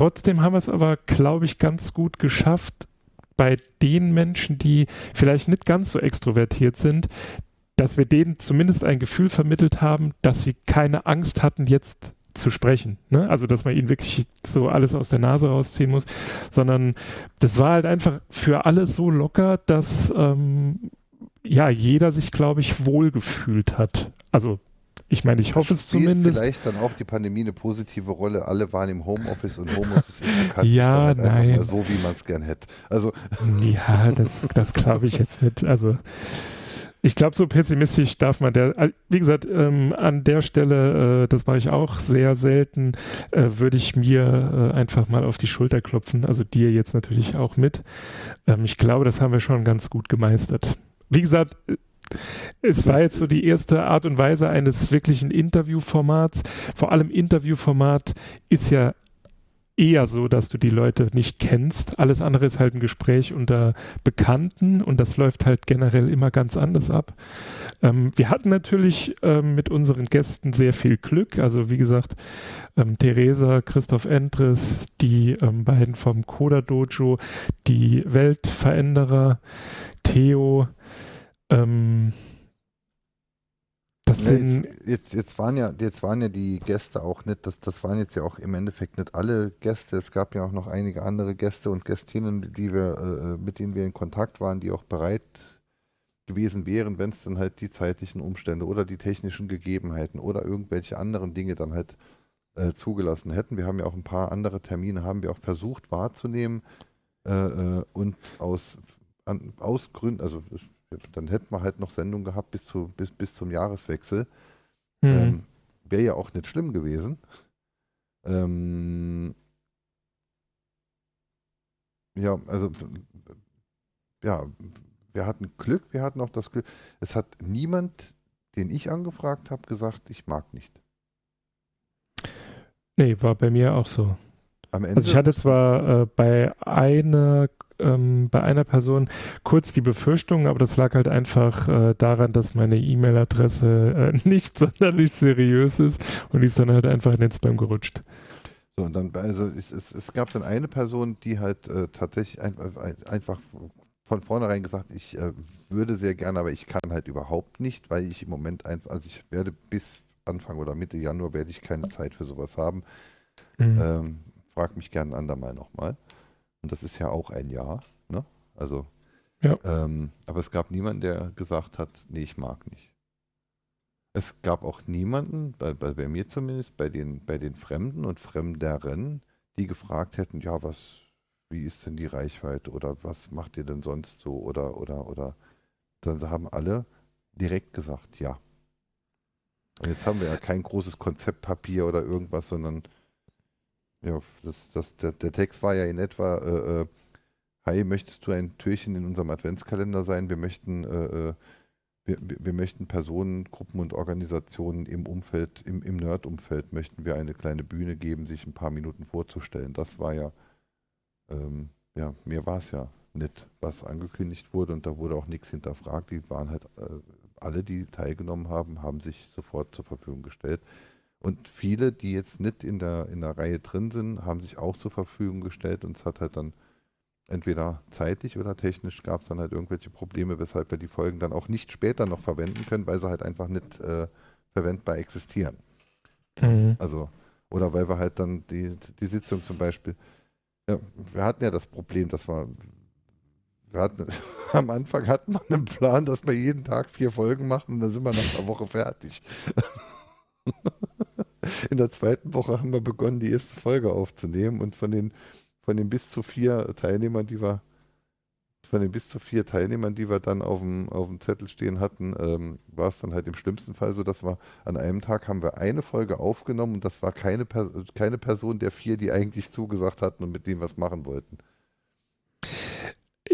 Trotzdem haben wir es aber, glaube ich, ganz gut geschafft, bei den Menschen, die vielleicht nicht ganz so extrovertiert sind, dass wir denen zumindest ein Gefühl vermittelt haben, dass sie keine Angst hatten, jetzt zu sprechen. Ne? Also, dass man ihnen wirklich so alles aus der Nase rausziehen muss, sondern das war halt einfach für alle so locker, dass ähm, ja jeder sich, glaube ich, wohlgefühlt hat. Also ich meine, ich hoffe es zumindest. Vielleicht dann auch die Pandemie eine positive Rolle. Alle waren im Homeoffice und Homeoffice ist bekannt. ja, halt nein. so, wie man es gern hätte. Also ja, das, das glaube ich jetzt nicht. Also Ich glaube, so pessimistisch darf man der, äh, wie gesagt, ähm, an der Stelle, äh, das mache ich auch sehr selten, äh, würde ich mir äh, einfach mal auf die Schulter klopfen, also dir jetzt natürlich auch mit. Ähm, ich glaube, das haben wir schon ganz gut gemeistert. Wie gesagt, äh, es war jetzt so die erste Art und Weise eines wirklichen Interviewformats. Vor allem Interviewformat ist ja eher so, dass du die Leute nicht kennst. Alles andere ist halt ein Gespräch unter Bekannten und das läuft halt generell immer ganz anders ab. Ähm, wir hatten natürlich ähm, mit unseren Gästen sehr viel Glück. Also wie gesagt, ähm, Theresa, Christoph Endres, die ähm, beiden vom Coda Dojo, die Weltveränderer, Theo, ähm, das sind jetzt, jetzt, jetzt, waren ja, jetzt waren ja die Gäste auch nicht, das, das waren jetzt ja auch im Endeffekt nicht alle Gäste. Es gab ja auch noch einige andere Gäste und Gästinnen, die wir, äh, mit denen wir in Kontakt waren, die auch bereit gewesen wären, wenn es dann halt die zeitlichen Umstände oder die technischen Gegebenheiten oder irgendwelche anderen Dinge dann halt äh, zugelassen hätten. Wir haben ja auch ein paar andere Termine, haben wir auch versucht wahrzunehmen äh, äh, und aus, an, aus Gründen, also dann hätten wir halt noch Sendung gehabt bis, zu, bis, bis zum Jahreswechsel. Mhm. Ähm, Wäre ja auch nicht schlimm gewesen. Ähm, ja, also ja, wir hatten Glück, wir hatten auch das Glück. Es hat niemand, den ich angefragt habe, gesagt, ich mag nicht. Nee, war bei mir auch so. Am Ende. Also ich hatte zwar äh, bei einer ähm, bei einer Person kurz die Befürchtung, aber das lag halt einfach äh, daran, dass meine E-Mail-Adresse äh, nicht sonderlich seriös ist und die ist dann halt einfach in den Spam gerutscht. So, und dann, also ich, es, es gab dann eine Person, die halt äh, tatsächlich ein, ein, einfach von vornherein gesagt, ich äh, würde sehr gerne, aber ich kann halt überhaupt nicht, weil ich im Moment einfach, also ich werde bis Anfang oder Mitte Januar werde ich keine Zeit für sowas haben. Mhm. Ähm, frag mich gerne ein andermal nochmal. Und das ist ja auch ein Jahr, ne? Also, Ja. ähm, aber es gab niemanden, der gesagt hat, nee, ich mag nicht. Es gab auch niemanden, bei, bei, bei mir zumindest, bei den, bei den Fremden und Fremderen, die gefragt hätten, ja, was, wie ist denn die Reichweite oder was macht ihr denn sonst so oder, oder, oder. Dann haben alle direkt gesagt, ja. Und jetzt haben wir ja kein großes Konzeptpapier oder irgendwas, sondern ja, das, das, der, der Text war ja in etwa, äh, äh, Hi, möchtest du ein Türchen in unserem Adventskalender sein? Wir möchten, äh, äh, wir, wir möchten Personen, Gruppen und Organisationen im Umfeld, im, im Nerd-Umfeld möchten wir eine kleine Bühne geben, sich ein paar Minuten vorzustellen. Das war ja, ähm, ja, mir war es ja nicht, was angekündigt wurde und da wurde auch nichts hinterfragt. Die waren halt, äh, alle, die teilgenommen haben, haben sich sofort zur Verfügung gestellt. Und viele, die jetzt nicht in der, in der Reihe drin sind, haben sich auch zur Verfügung gestellt und es hat halt dann entweder zeitlich oder technisch gab es dann halt irgendwelche Probleme, weshalb wir die Folgen dann auch nicht später noch verwenden können, weil sie halt einfach nicht äh, verwendbar existieren. Mhm. Also, oder weil wir halt dann die, die Sitzung zum Beispiel, ja, wir hatten ja das Problem, dass wir, wir hatten, am Anfang hatten wir einen Plan, dass wir jeden Tag vier Folgen machen und dann sind wir nach einer Woche fertig. In der zweiten Woche haben wir begonnen, die erste Folge aufzunehmen und von den, von den bis zu vier Teilnehmern, die wir, von den bis zu vier Teilnehmern, die wir dann auf dem, auf dem Zettel stehen hatten, ähm, war es dann halt im schlimmsten Fall so, dass wir an einem Tag haben wir eine Folge aufgenommen und das war keine, Per- keine Person der vier, die eigentlich zugesagt hatten und mit denen was machen wollten.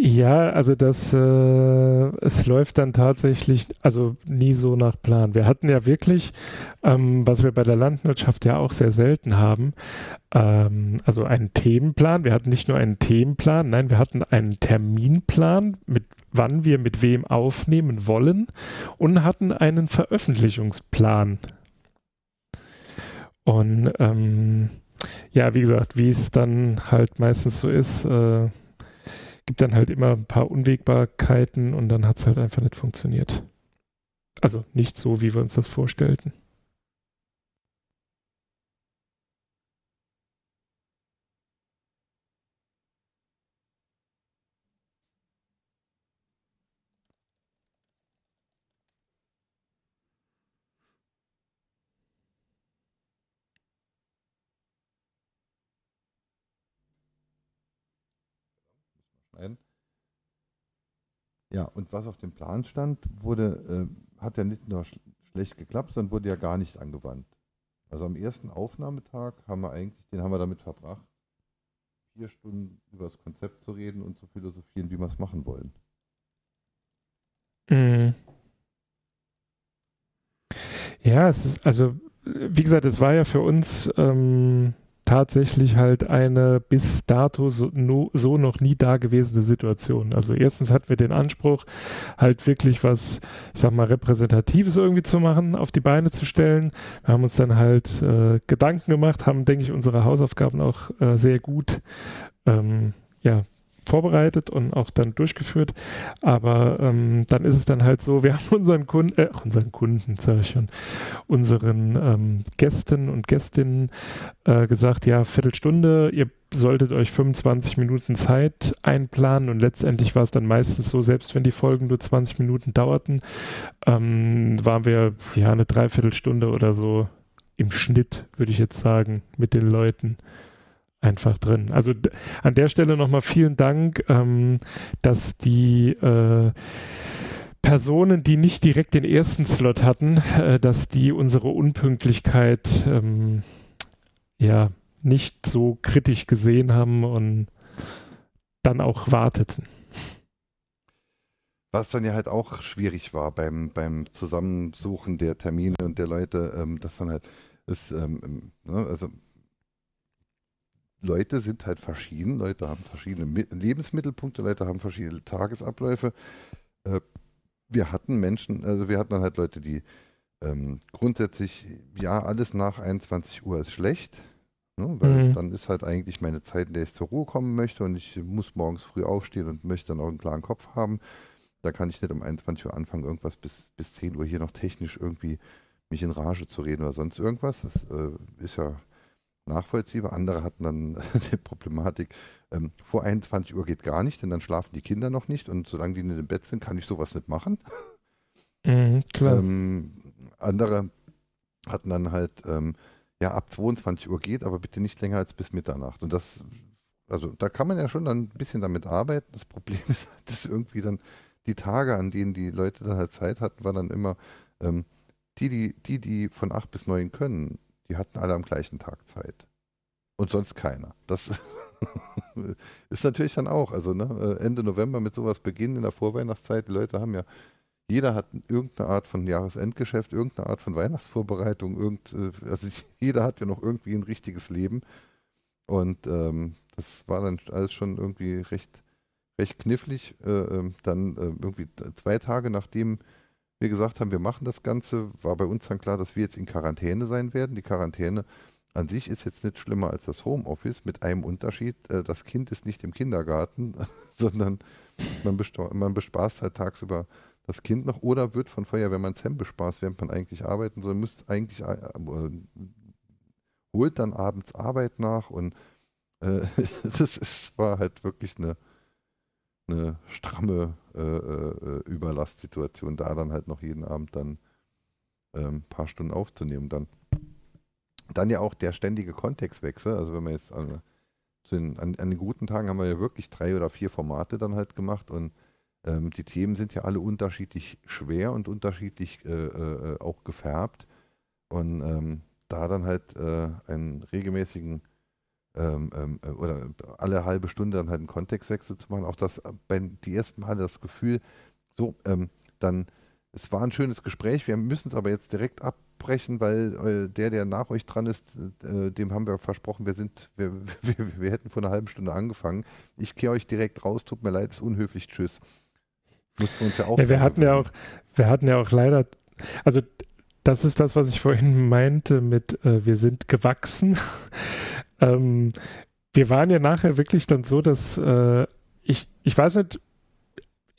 Ja, also das, äh, es läuft dann tatsächlich, also nie so nach Plan. Wir hatten ja wirklich, ähm, was wir bei der Landwirtschaft ja auch sehr selten haben, ähm, also einen Themenplan. Wir hatten nicht nur einen Themenplan, nein, wir hatten einen Terminplan, mit wann wir mit wem aufnehmen wollen und hatten einen Veröffentlichungsplan. Und ähm, ja, wie gesagt, wie es dann halt meistens so ist, äh, gibt dann halt immer ein paar Unwägbarkeiten und dann hat es halt einfach nicht funktioniert. Also nicht so, wie wir uns das vorstellten. Nein. Ja, und was auf dem Plan stand, wurde, äh, hat ja nicht nur sch schlecht geklappt, sondern wurde ja gar nicht angewandt. Also am ersten Aufnahmetag haben wir eigentlich, den haben wir damit verbracht, vier Stunden über das Konzept zu reden und zu philosophieren, wie wir es machen wollen. Mhm. Ja, es ist, also, wie gesagt, es war ja für uns ähm, tatsächlich halt eine bis dato so, no, so noch nie dagewesene Situation. Also erstens hatten wir den Anspruch, halt wirklich was, ich sag mal, Repräsentatives irgendwie zu machen, auf die Beine zu stellen. Wir haben uns dann halt äh, Gedanken gemacht, haben, denke ich, unsere Hausaufgaben auch äh, sehr gut ähm, ja, vorbereitet und auch dann durchgeführt. Aber ähm, dann ist es dann halt so, wir haben unseren Kunden, äh, unseren Kunden, sage ich schon, unseren ähm, Gästen und Gästinnen äh, gesagt, ja, Viertelstunde, ihr solltet euch 25 Minuten Zeit einplanen und letztendlich war es dann meistens so, selbst wenn die Folgen nur 20 Minuten dauerten, ähm, waren wir ja eine Dreiviertelstunde oder so im Schnitt, würde ich jetzt sagen, mit den Leuten einfach drin. Also an der Stelle nochmal vielen Dank, ähm, dass die äh, Personen, die nicht direkt den ersten Slot hatten, äh, dass die unsere Unpünktlichkeit ähm, ja nicht so kritisch gesehen haben und dann auch warteten. Was dann ja halt auch schwierig war beim, beim Zusammensuchen der Termine und der Leute, ähm, dass dann halt ist, ähm, ne, also Leute sind halt verschieden, Leute haben verschiedene Lebensmittelpunkte, Leute haben verschiedene Tagesabläufe. Äh, wir hatten Menschen, also wir hatten dann halt Leute, die ähm, grundsätzlich, ja, alles nach 21 Uhr ist schlecht, ne, weil mhm. dann ist halt eigentlich meine Zeit, in der ich zur Ruhe kommen möchte und ich muss morgens früh aufstehen und möchte dann auch einen klaren Kopf haben. Da kann ich nicht um 21 Uhr anfangen, irgendwas bis, bis 10 Uhr hier noch technisch irgendwie mich in Rage zu reden oder sonst irgendwas. Das äh, ist ja nachvollziehbar. Andere hatten dann die Problematik, ähm, vor 21 Uhr geht gar nicht, denn dann schlafen die Kinder noch nicht und solange die in dem Bett sind, kann ich sowas nicht machen. Mhm, klar. Ähm, andere hatten dann halt, ähm, ja, ab 22 Uhr geht, aber bitte nicht länger als bis Mitternacht. Und das, also da kann man ja schon dann ein bisschen damit arbeiten. Das Problem ist, halt, dass irgendwie dann die Tage, an denen die Leute da halt Zeit hatten, waren dann immer ähm, die, die, die, die von 8 bis 9 können, die hatten alle am gleichen Tag Zeit. Und sonst keiner. Das ist natürlich dann auch, also ne, Ende November mit sowas beginnen in der Vorweihnachtszeit. Die Leute haben ja, jeder hat irgendeine Art von Jahresendgeschäft, irgendeine Art von Weihnachtsvorbereitung, irgend, äh, also jeder hat ja noch irgendwie ein richtiges Leben. Und ähm, das war dann alles schon irgendwie recht, recht knifflig. Äh, ähm, dann äh, irgendwie zwei Tage nachdem wir gesagt haben, wir machen das Ganze, war bei uns dann klar, dass wir jetzt in Quarantäne sein werden. Die Quarantäne an sich ist jetzt nicht schlimmer als das Homeoffice, mit einem Unterschied. Äh, das Kind ist nicht im Kindergarten, sondern man, man bespaßt halt tagsüber das Kind noch oder wird von Feuerwehrmann Zem bespaßt, während man eigentlich arbeiten soll, müsst eigentlich äh, äh, holt dann abends Arbeit nach und äh, das ist, war halt wirklich eine eine stramme äh, äh, Überlastsituation, da dann halt noch jeden Abend dann ein ähm, paar Stunden aufzunehmen. Dann, dann ja auch der ständige Kontextwechsel. Also wenn man jetzt an, den, an, an den guten Tagen haben wir ja wirklich drei oder vier Formate dann halt gemacht und ähm, die Themen sind ja alle unterschiedlich schwer und unterschiedlich äh, äh, auch gefärbt. Und ähm, da dann halt äh, einen regelmäßigen ähm, ähm, äh, oder alle halbe Stunde dann halt einen Kontextwechsel zu machen. Auch das, äh, bei die ersten Male das Gefühl, so, ähm, dann, es war ein schönes Gespräch, wir müssen es aber jetzt direkt abbrechen, weil äh, der, der nach euch dran ist, äh, dem haben wir versprochen, wir sind, wir, wir, wir hätten vor einer halben Stunde angefangen. Ich kehre euch direkt raus, tut mir leid, ist unhöflich, tschüss. Mussten uns ja auch. Ja, wir hatten ja auch, wir hatten ja auch leider, also das ist das, was ich vorhin meinte mit, äh, wir sind gewachsen. Ähm, wir waren ja nachher wirklich dann so, dass äh, ich, ich weiß nicht,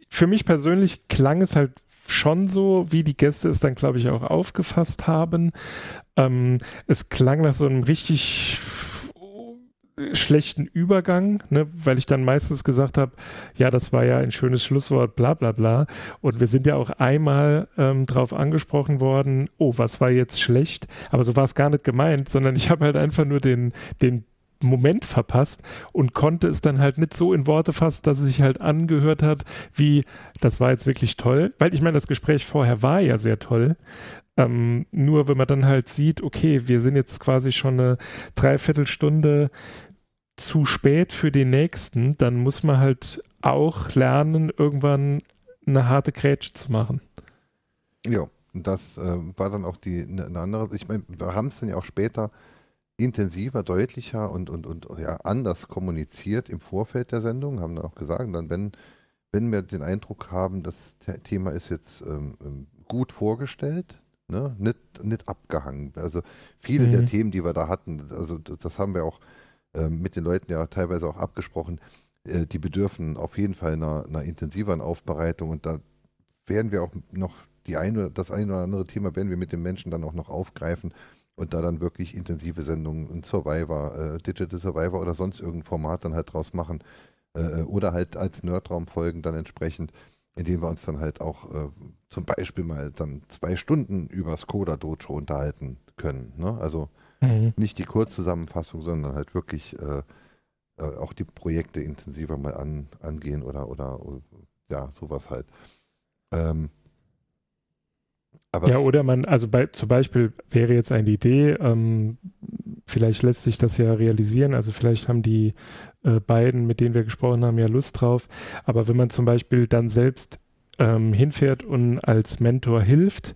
für mich persönlich klang es halt schon so, wie die Gäste es dann, glaube ich, auch aufgefasst haben. Ähm, es klang nach so einem richtig schlechten Übergang, ne, weil ich dann meistens gesagt habe, ja, das war ja ein schönes Schlusswort, bla bla bla. Und wir sind ja auch einmal ähm, drauf angesprochen worden, oh, was war jetzt schlecht? Aber so war es gar nicht gemeint, sondern ich habe halt einfach nur den, den Moment verpasst und konnte es dann halt nicht so in Worte fassen, dass es sich halt angehört hat, wie, das war jetzt wirklich toll. Weil ich meine, das Gespräch vorher war ja sehr toll. Ähm, nur wenn man dann halt sieht, okay, wir sind jetzt quasi schon eine Dreiviertelstunde zu spät für den nächsten, dann muss man halt auch lernen, irgendwann eine harte Grätsche zu machen. Ja, das äh, war dann auch die eine ne andere. Ich meine, wir haben es dann ja auch später intensiver, deutlicher und, und, und ja, anders kommuniziert im Vorfeld der Sendung, haben dann auch gesagt, dann wenn, wenn wir den Eindruck haben, das Thema ist jetzt ähm, ähm, gut vorgestellt, ne? nicht, nicht abgehangen. Also viele mhm. der Themen, die wir da hatten, also das haben wir auch mit den Leuten ja teilweise auch abgesprochen, äh, die bedürfen auf jeden Fall einer, einer intensiveren Aufbereitung und da werden wir auch noch die eine, das eine oder andere Thema werden wir mit den Menschen dann auch noch aufgreifen und da dann wirklich intensive Sendungen, ein Survivor, äh, Digital Survivor oder sonst irgendein Format dann halt draus machen äh, oder halt als Nerdraum folgen dann entsprechend, indem wir uns dann halt auch zum Beispiel mal dann zwei Stunden über Skoda Dojo unterhalten können. Ne? Also mhm. nicht die Kurzzusammenfassung, sondern halt wirklich äh, äh, auch die Projekte intensiver mal an, angehen oder, oder ja, sowas halt. Ähm, ja, oder man, also bei, zum Beispiel wäre jetzt eine Idee, ähm, vielleicht lässt sich das ja realisieren, also vielleicht haben die äh, beiden, mit denen wir gesprochen haben, ja Lust drauf, aber wenn man zum Beispiel dann selbst ähm, hinfährt und als Mentor hilft,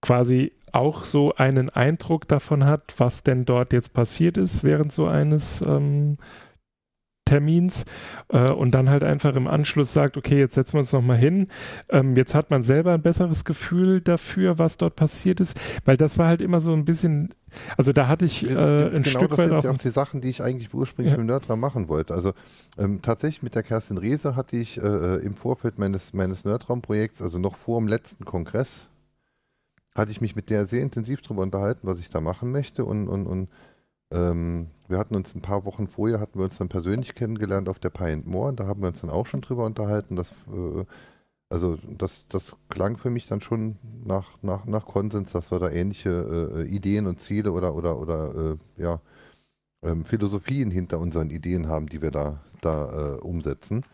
quasi auch so einen Eindruck davon hat, was denn dort jetzt passiert ist während so eines ähm, Termins äh, und dann halt einfach im Anschluss sagt, okay, jetzt setzen wir uns nochmal hin. Ähm, jetzt hat man selber ein besseres Gefühl dafür, was dort passiert ist, weil das war halt immer so ein bisschen, also da hatte ich äh, ein genau, Stück das weit sind auch, ja auch die Sachen, die ich eigentlich ursprünglich Ja. mit Nerdram machen wollte. Also ähm, tatsächlich mit der Kerstin Reese hatte ich äh, im Vorfeld meines, meines Nerdraum-Projekts, also noch vor dem letzten Kongress, hatte ich mich mit der sehr intensiv darüber unterhalten, was ich da machen möchte und, und, und ähm, wir hatten uns ein paar Wochen vorher, hatten wir uns dann persönlich kennengelernt auf der Pie and More und da haben wir uns dann auch schon drüber unterhalten, dass, äh, also das, das klang für mich dann schon nach, nach, nach Konsens, dass wir da ähnliche äh, Ideen und Ziele oder, oder, oder äh, ja, ähm, Philosophien hinter unseren Ideen haben, die wir da, da äh, umsetzen.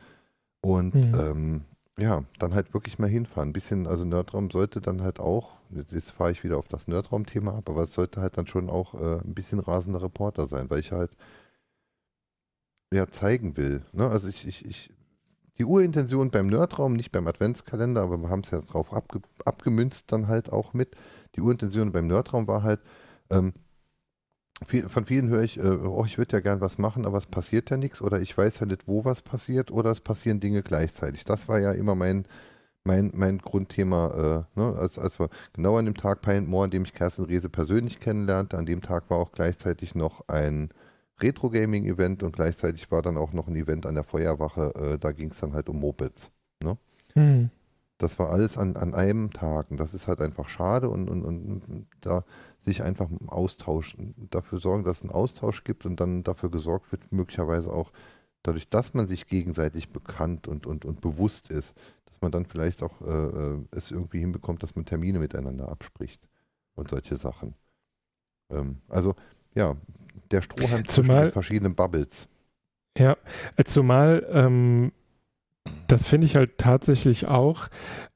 Und Mhm. ähm, ja, dann halt wirklich mal hinfahren. Ein bisschen, also Nerdraum sollte dann halt auch, jetzt, fahre ich wieder auf das Nerdraum-Thema ab, aber es sollte halt dann schon auch äh, ein bisschen rasender Reporter sein, weil ich halt ja zeigen will. Ne? Also ich, ich, ich, die Urintention beim Nerdraum, nicht beim Adventskalender, aber wir haben es ja drauf abge, abgemünzt dann halt auch mit. Die Urintention beim Nerdraum war halt, ähm, von vielen höre ich, äh, oh, ich würde ja gern was machen, aber es passiert ja nichts oder ich weiß ja nicht, wo was passiert oder es passieren Dinge gleichzeitig. Das war ja immer mein, mein, mein Grundthema, äh, ne, als, als wir genau an dem Tag Pine More, an dem ich Kerstin Rehse persönlich kennenlernte, an dem Tag war auch gleichzeitig noch ein Retro-Gaming-Event und gleichzeitig war dann auch noch ein Event an der Feuerwache, äh, da ging es dann halt um Mopeds. Ne? Mhm. Das war alles an, an einem Tag und das ist halt einfach schade und, und, und da sich einfach austauschen, dafür sorgen, dass es einen Austausch gibt und dann dafür gesorgt wird, möglicherweise auch dadurch, dass man sich gegenseitig bekannt und, und, und bewusst ist, dass man dann vielleicht auch äh, äh, es irgendwie hinbekommt, dass man Termine miteinander abspricht und solche Sachen. Ähm, also ja, der Strohhalm zwischen den verschiedenen Bubbles. Ja, äh, zumal ähm, das finde ich halt tatsächlich auch.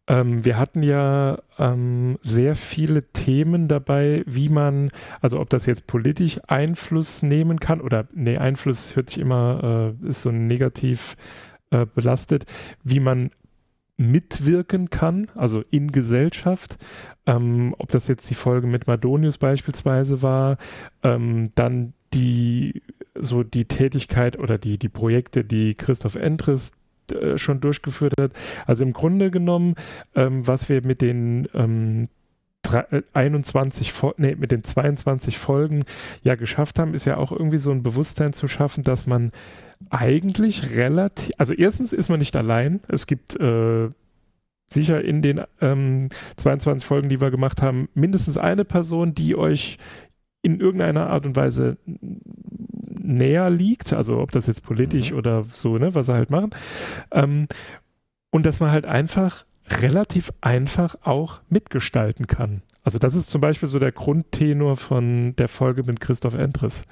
Ähm, wir hatten ja ähm, sehr viele Themen dabei, wie man, also ob das jetzt politisch Einfluss nehmen kann oder nee, Einfluss hört sich immer, äh, ist so negativ äh, belastet, wie man mitwirken kann, also in Gesellschaft. Ähm, ob das jetzt die Folge mit Madonius beispielsweise war, ähm, dann die so die Tätigkeit oder die, die Projekte, die Christoph Endres äh, schon durchgeführt hat. Also im Grunde genommen, ähm, was wir mit den ähm, drei- äh, 21, Fol- nee, mit den 22 Folgen ja geschafft haben, ist ja auch irgendwie so ein Bewusstsein zu schaffen, dass man eigentlich relativ, also erstens ist man nicht allein. Es gibt äh, sicher in den ähm, 22 Folgen, die wir gemacht haben, mindestens eine Person, die euch in irgendeiner Art und Weise näher liegt, also ob das jetzt politisch Mhm. oder so, ne, was sie halt machen. Ähm, und dass man halt einfach relativ einfach auch mitgestalten kann. Also das ist zum Beispiel so der Grundtenor von der Folge mit Christoph Endres.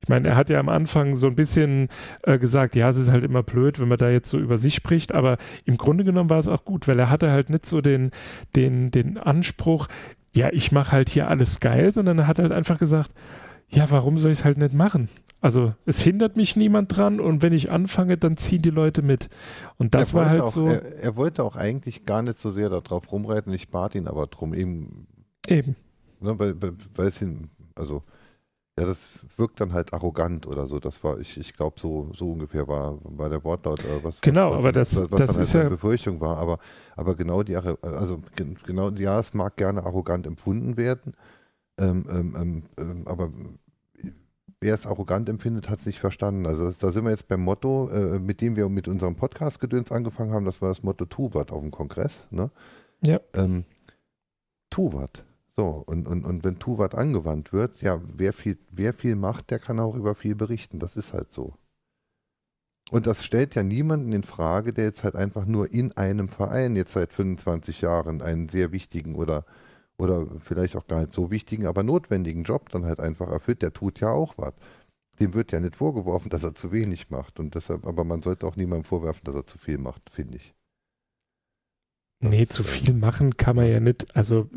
Ich meine, er hat ja am Anfang so ein bisschen äh, gesagt, ja, es ist halt immer blöd, wenn man da jetzt so über sich spricht, aber im Grunde genommen war es auch gut, weil er hatte halt nicht so den, den, den Anspruch, ja, ich mache halt hier alles geil, sondern er hat halt einfach gesagt, ja, warum soll ich es halt nicht machen? Also es hindert mich niemand dran und wenn ich anfange, dann ziehen die Leute mit. Und das war halt auch, so. Er, er wollte auch eigentlich gar nicht so sehr darauf rumreiten, ich bat ihn aber drum, eben, eben. ne, weil, weil, es ihn, also, ja, das wirkt dann halt arrogant oder so. Das war, ich, ich glaube, so, so ungefähr war, war der Wortlaut, äh, was, Genau, was, aber das- was, was das dann halt ist seine ja- Befürchtung war. Aber, aber genau die, also gen- genau, ja, es mag gerne arrogant empfunden werden, ähm, ähm, ähm, ähm, aber wer es arrogant empfindet, hat es nicht verstanden. Also das, da sind wir jetzt beim Motto, äh, mit dem wir mit unserem Podcast-Gedöns angefangen haben, das war das Motto Tu wat auf dem Kongress. Ne? Ja. Ähm, tu wat. So, und, und, und wenn Tu wat angewandt wird, ja, wer viel, wer viel macht, der kann auch über viel berichten. Das ist halt so. Und das stellt ja niemanden in Frage, der jetzt halt einfach nur in einem Verein jetzt seit 25 Jahren einen sehr wichtigen oder, oder vielleicht auch gar nicht so wichtigen, aber notwendigen Job dann halt einfach erfüllt. Der tut ja auch was. Dem wird ja nicht vorgeworfen, dass er zu wenig macht. Und deshalb, aber man sollte auch niemandem vorwerfen, dass er zu viel macht, finde ich. Das Nee, zu äh, viel machen kann man ja nicht. Also,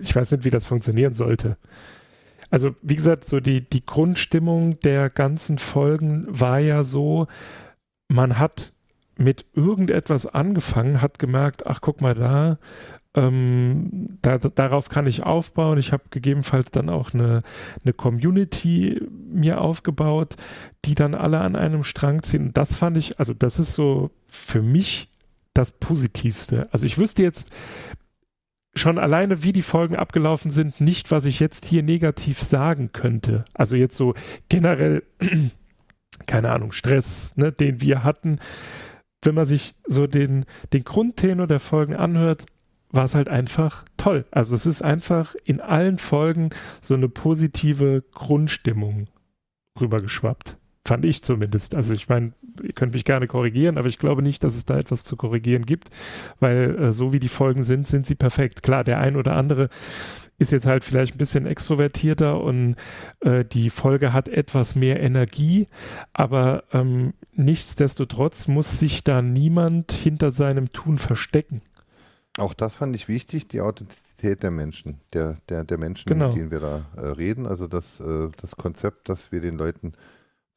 ich weiß nicht, wie das funktionieren sollte. Also, wie gesagt, so die, die Grundstimmung der ganzen Folgen war ja so, man hat mit irgendetwas angefangen, hat gemerkt, ach, guck mal da, ähm, da, darauf kann ich aufbauen. Ich habe gegebenenfalls dann auch eine, eine Community mir aufgebaut, die dann alle an einem Strang ziehen. Das fand ich, also das ist so für mich das Positivste. Also ich wüsste jetzt schon alleine, wie die Folgen abgelaufen sind, nicht, was ich jetzt hier negativ sagen könnte. Also jetzt so generell, keine Ahnung, Stress, ne, den wir hatten. Wenn man sich so den, den Grundtenor der Folgen anhört, war es halt einfach toll. Also es ist einfach in allen Folgen so eine positive Grundstimmung rübergeschwappt. Fand ich zumindest. Also ich meine, ihr könnt mich gerne korrigieren, aber ich glaube nicht, dass es da etwas zu korrigieren gibt, weil äh, so wie die Folgen sind, sind sie perfekt. Klar, der ein oder andere ist jetzt halt vielleicht ein bisschen extrovertierter und äh, die Folge hat etwas mehr Energie, aber ähm, nichtsdestotrotz muss sich da niemand hinter seinem Tun verstecken. Auch das fand ich wichtig, die Authentizität der Menschen, der, der, der Menschen, Genau. mit denen wir da äh, reden. Also das, äh, das Konzept, das wir den Leuten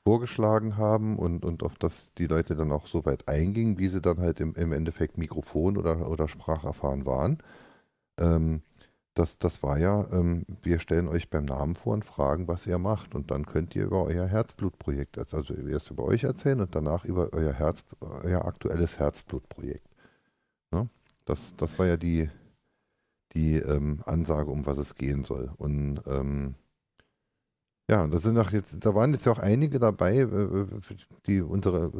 vorgeschlagen haben und, und auf das die Leute dann auch so weit eingingen, wie sie dann halt im, im Endeffekt Mikrofon oder, oder spracherfahren waren. Ähm, das, das war ja, ähm, wir stellen euch beim Namen vor und fragen, was ihr macht. Und dann könnt ihr über euer Herzblutprojekt, also erst über euch erzählen und danach über euer Herz, euer aktuelles Herzblutprojekt. Das, das war ja die, die ähm, Ansage, um was es gehen soll. Und ähm, ja, da sind auch jetzt, da waren jetzt ja auch einige dabei, äh, die unsere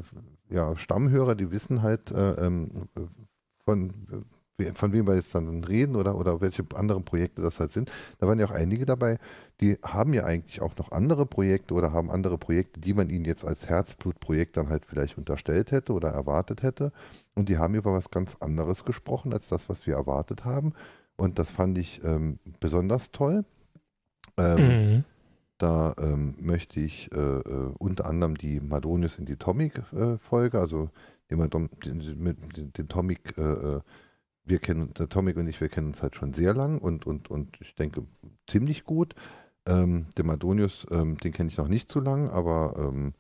ja, Stammhörer, die wissen halt äh, ähm, von, von wem wir jetzt dann reden oder, oder welche anderen Projekte das halt sind. Da waren ja auch einige dabei, die haben ja eigentlich auch noch andere Projekte oder haben andere Projekte, die man ihnen jetzt als Herzblutprojekt dann halt vielleicht unterstellt hätte oder erwartet hätte. Und die haben über was ganz anderes gesprochen als das, was wir erwartet haben. Und das fand ich ähm, besonders toll. Ähm, Mhm. da ähm, möchte ich äh, äh, unter anderem die Madonius in die Tomic-Folge, also den, den, den, den Tomic, äh, äh, wir kennen, der Tomic und ich, wir kennen uns halt schon sehr lang und, und, und ich denke ziemlich gut. Ähm, den Madonius, ähm, den kenne ich noch nicht so lang, aber ähm,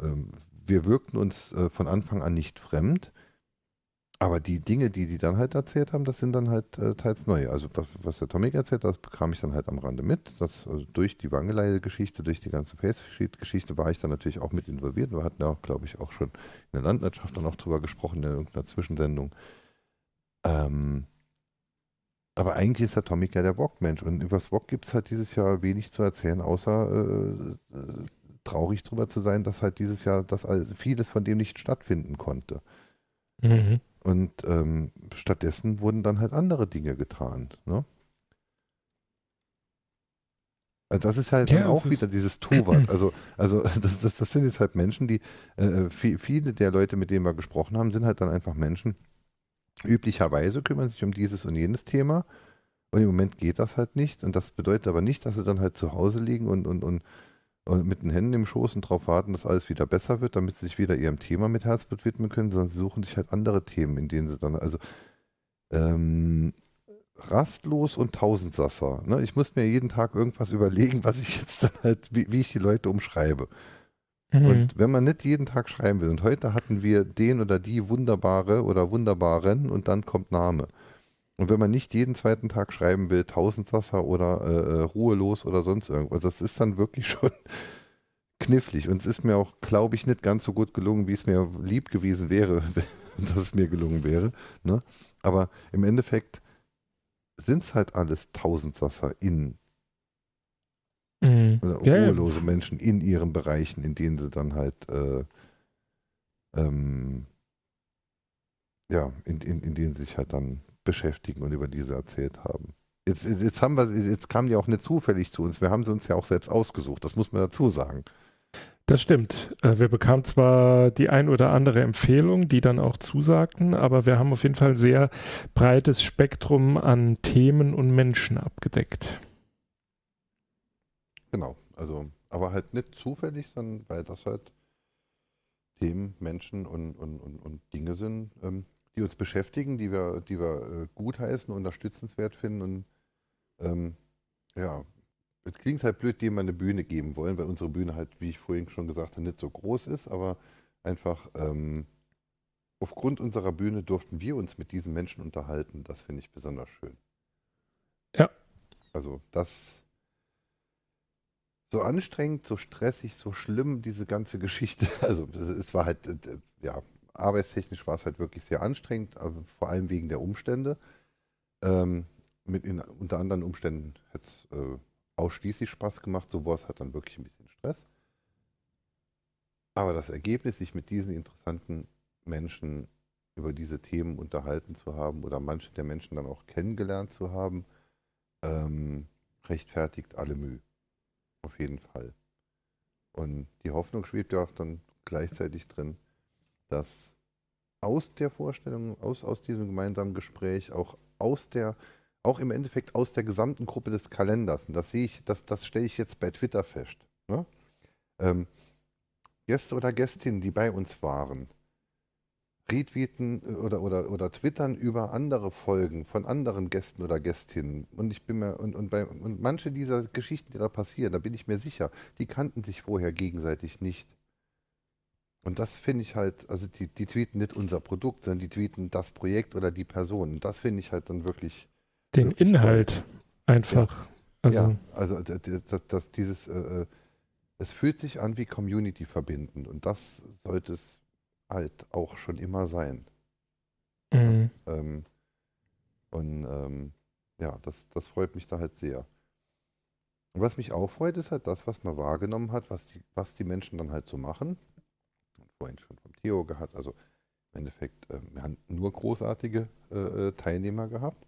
ähm, wir wirkten uns äh, von Anfang an nicht fremd. Aber die Dinge, die die dann halt erzählt haben, das sind dann halt äh, teils neu. Also was, was der Tomic erzählt, das bekam ich dann halt am Rande mit. Das, also durch die Wangeleide-Geschichte, durch die ganze Face-Geschichte war ich dann natürlich auch mit involviert. Wir hatten ja, glaube ich, auch schon in der Landwirtschaft dann auch drüber gesprochen, in irgendeiner Zwischensendung. Ähm, aber eigentlich ist der Tomic ja der Wok-Mensch. Und über das Wok gibt es halt dieses Jahr wenig zu erzählen, außer äh, äh, traurig drüber zu sein, dass halt dieses Jahr das all- vieles von dem nicht stattfinden konnte. Mhm. Und ähm, stattdessen wurden dann halt andere Dinge getan. Ne? Also das ist halt Ja, dann auch wieder dieses Tuvat. Also, also das, das, das sind jetzt halt Menschen, die, äh, viel, viele der Leute, mit denen wir gesprochen haben, sind halt dann einfach Menschen, üblicherweise kümmern sich um dieses und jenes Thema. Und im Moment geht das halt nicht. Und das bedeutet aber nicht, dass sie dann halt zu Hause liegen und, und, und, und mit den Händen im Schoß und darauf warten, dass alles wieder besser wird, damit sie sich wieder ihrem Thema mit Herzblut widmen können, sondern sie suchen sich halt andere Themen, in denen sie dann, also ähm, rastlos und Tausendsasser. Ne? Ich muss mir jeden Tag irgendwas überlegen, was ich jetzt dann halt, wie, wie ich die Leute umschreibe. Mhm. Und wenn man nicht jeden Tag schreiben will, und heute hatten wir den oder die wunderbare oder wunderbaren und dann kommt Name. Und wenn man nicht jeden zweiten Tag schreiben will, Tausendsasser oder äh, äh, ruhelos oder sonst irgendwas, das ist dann wirklich schon knifflig. Und es ist mir auch, glaube ich, nicht ganz so gut gelungen, wie es mir lieb gewesen wäre, dass es mir gelungen wäre. Ne? Aber im Endeffekt sind es halt alles Tausendsasser in Mhm. oder Ja, ja. ruhelose Menschen in ihren Bereichen, in denen sie dann halt äh, ähm, ja, in, in, in denen sie sich halt dann beschäftigen und über diese erzählt haben. Jetzt, jetzt haben wir, jetzt kamen die auch nicht zufällig zu uns. Wir haben sie uns ja auch selbst ausgesucht. Das muss man dazu sagen. Das stimmt. Äh, Wir bekamen zwar die ein oder andere Empfehlung, die dann auch zusagten, aber wir haben auf jeden Fall ein sehr breites Spektrum an Themen und Menschen abgedeckt. Genau. Also, aber halt nicht zufällig, sondern weil das halt Themen, Menschen und, und, und, und Dinge sind, ähm, die uns beschäftigen, die wir, die wir äh, gutheißen, unterstützenswert finden und ähm, ja, es klingt halt blöd, dem eine Bühne geben wollen, weil unsere Bühne halt, wie ich vorhin schon gesagt habe, nicht so groß ist, aber einfach ähm, aufgrund unserer Bühne durften wir uns mit diesen Menschen unterhalten. Das finde ich besonders schön. Ja. Also das so anstrengend, so stressig, so schlimm, diese ganze Geschichte. Also es, war halt, äh, ja, arbeitstechnisch war es halt wirklich sehr anstrengend, aber vor allem wegen der Umstände. Ähm, mit in, unter anderen Umständen hat es äh, ausschließlich Spaß gemacht, so war es dann wirklich ein bisschen Stress. Aber das Ergebnis, sich mit diesen interessanten Menschen über diese Themen unterhalten zu haben oder manche der Menschen dann auch kennengelernt zu haben, ähm, rechtfertigt alle Mühe. Auf jeden Fall. Und die Hoffnung schwebt ja auch dann gleichzeitig drin, dass aus der Vorstellung, aus, aus diesem gemeinsamen Gespräch, auch aus der, auch im Endeffekt aus der gesamten Gruppe des Kalenders, und das sehe ich, das, das stelle ich jetzt bei Twitter fest. Ne? Ähm, Gäste oder Gästinnen, die bei uns waren, retweeten äh, oder, oder, oder twittern über andere Folgen von anderen Gästen oder Gästinnen. Und ich bin mir, und, und, bei, und manche dieser Geschichten, die da passieren, da bin ich mir sicher, die kannten sich vorher gegenseitig nicht. Und das finde ich halt, also die, die tweeten nicht unser Produkt, sondern die tweeten das Projekt oder die Person. Und das finde ich halt dann wirklich. Den Wirklich Inhalt einfach. Also, ja, also d- d- das, das, dieses, äh, äh, es fühlt sich an wie Community verbindend und das sollte es halt auch schon immer sein. mh. Ähm, und ähm, ja, das, das freut mich da halt sehr. Und was mich auch freut, ist halt das, was man wahrgenommen hat, was die, was die Menschen dann halt so machen. Vorhin schon vom Theo gehabt, also im Endeffekt, äh, wir haben nur großartige äh, äh, Teilnehmer gehabt.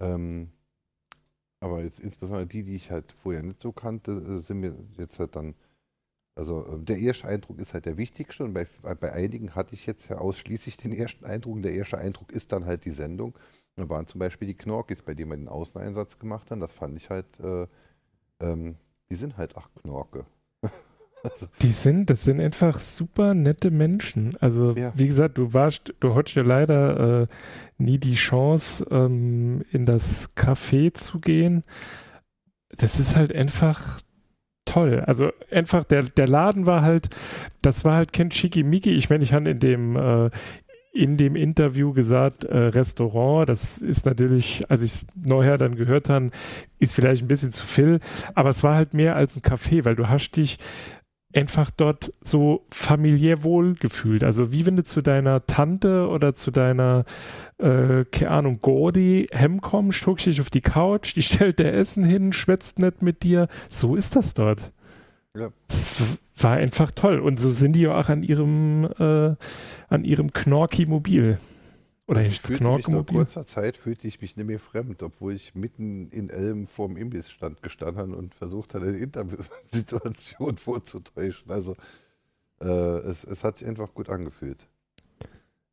Ähm, aber jetzt insbesondere die, die ich halt vorher nicht so kannte, äh, sind mir jetzt halt dann, also äh, der erste Eindruck ist halt der wichtigste und bei, bei einigen hatte ich jetzt ja ausschließlich den ersten Eindruck. Und der erste Eindruck ist dann halt die Sendung. Da waren zum Beispiel die Knorkis, bei denen wir den Außeneinsatz gemacht haben. Das fand ich halt, äh, ähm, die sind halt ach Knorke. also, Die sind, das sind einfach super nette Menschen. Also, Ja. wie gesagt, du warst, du hattest ja leider äh, nie die Chance, ähm, in das Café zu gehen. Das ist halt einfach toll. Also einfach, der, der Laden war halt, das war halt kein Schickimicki. Ich meine, ich habe in dem, äh, in dem Interview gesagt, äh, Restaurant, das ist natürlich, als ich es neuher dann gehört habe, ist vielleicht ein bisschen zu viel, aber es war halt mehr als ein Café, weil du hast dich einfach dort so familiär wohl gefühlt. Also wie wenn du zu deiner Tante oder zu deiner, äh, keine Ahnung, Gordi heimkommst, guckst dich auf die Couch, die stellt dir Essen hin, schwätzt nicht mit dir. So ist das dort. Ja. Das war einfach toll. Und so sind die ja auch an ihrem, äh, an ihrem Knorki-Mobil. Oder ich nicht fühlte mich nach kurzer Zeit fühlte ich mich nicht mehr fremd, obwohl ich mitten in Elm vorm Imbissstand gestanden und versucht hatte, eine Interviewsituation vorzutäuschen. Also äh, es, es hat sich einfach gut angefühlt.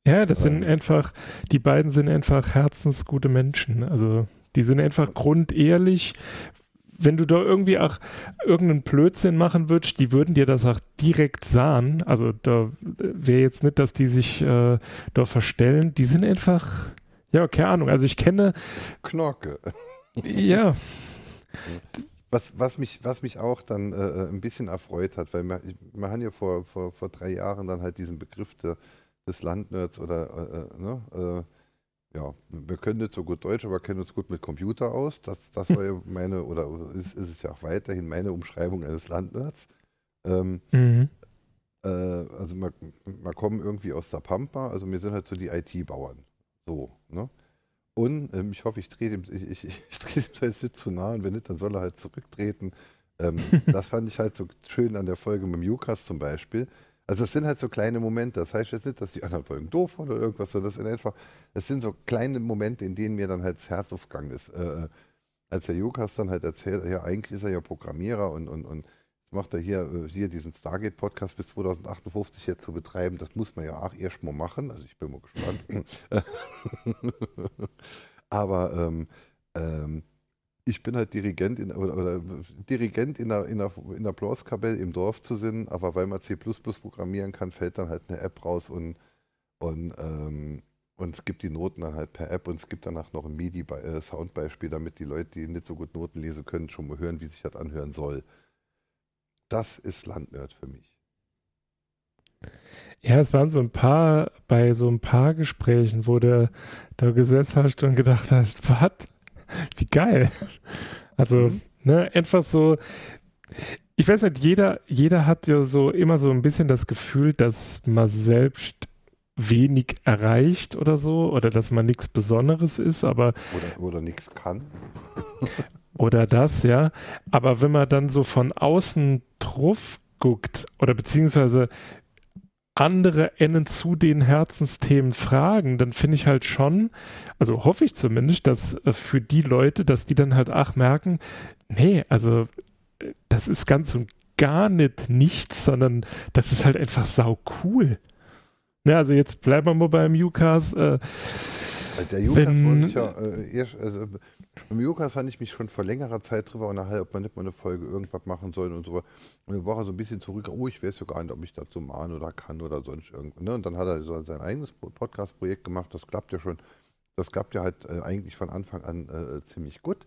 Ja, das sind Ähm. einfach, die beiden sind einfach herzensgute Menschen. Also die sind einfach grundehrlich, wenn du da irgendwie auch irgendeinen Blödsinn machen würdest, die würden dir das auch direkt sahen. Also da wäre jetzt nicht, dass die sich äh, da verstellen. Die sind einfach, ja, keine Ahnung. Also ich kenne. Knorke. Ja. Was, was, mich, was mich auch dann äh, ein bisschen erfreut hat, weil wir, wir haben ja vor, vor, vor drei Jahren dann halt diesen Begriff der, des Landnerds oder äh, äh, ne, äh, ja, wir können nicht so gut Deutsch, aber kennen uns gut mit Computer aus. Das, das war ja meine, oder ist, ist es ja auch weiterhin meine Umschreibung eines Landnerds. Ähm, Mhm. äh, also wir, wir kommen irgendwie aus der Pampa, also wir sind halt so die IT-Bauern. So, ne? Und ähm, ich hoffe, ich drehe dem, ich, ich, ich drehe dem jetzt nicht zu nah und wenn nicht, dann soll er halt zurücktreten. Ähm, das fand ich halt so schön an der Folge mit dem Jukas zum Beispiel. Also es sind halt so kleine Momente. Das heißt jetzt nicht, dass die anderen Folgen doof waren oder irgendwas, sondern das sind einfach, das sind so kleine Momente, in denen mir dann halt das Herz aufgegangen ist. Äh, als der Jukas dann halt erzählt, ja, eigentlich ist er ja Programmierer und, und, und jetzt macht er hier, äh, hier diesen Stargate-Podcast bis 2058 jetzt zu betreiben, das muss man ja auch erst mal machen. Also ich bin mal gespannt. Aber ähm, ähm, ich bin halt Dirigent in, oder, oder Dirigent in der, in der, in der Blueskapelle im Dorf zu sind, aber weil man C programmieren kann, fällt dann halt eine App raus und, und, ähm, und es gibt die Noten dann halt per App und es gibt danach noch ein MIDI-Soundbeispiel, damit die Leute, die nicht so gut Noten lesen können, schon mal hören, wie sich das anhören soll. Das ist Landnerd für mich. Ja, es waren so ein paar, bei so ein paar Gesprächen, wo du da gesessen hast und gedacht hast, was? Wie geil. Also, Mhm. ne, einfach so, ich weiß nicht, jeder, jeder hat ja so immer so ein bisschen das Gefühl, dass man selbst wenig erreicht oder so, oder dass man nichts Besonderes ist, aber Oder, oder nichts kann. oder das, ja. Aber wenn man dann so von außen drauf guckt oder beziehungsweise andere Enden zu den Herzensthemen fragen, dann finde ich halt schon, also hoffe ich zumindest, dass äh, für die Leute, dass die dann halt ach merken, nee, also äh, das ist ganz und gar nicht nichts, sondern das ist halt einfach sau cool. Ne, also jetzt bleiben wir mal beim UCAS. Äh, Der Jukas wollte ich ja äh, erst, also beim Jukas fand ich mich schon vor längerer Zeit drüber unterhalten, ob man nicht mal eine Folge irgendwas machen soll und so. Und dann war er so ein bisschen zurück, oh, ich weiß ja gar nicht, ob ich so mahnen oder kann oder sonst irgendwas. Ne? Und dann hat er so sein eigenes Po- Podcast-Projekt gemacht, das klappt ja schon, das klappt ja halt äh, eigentlich von Anfang an äh, ziemlich gut.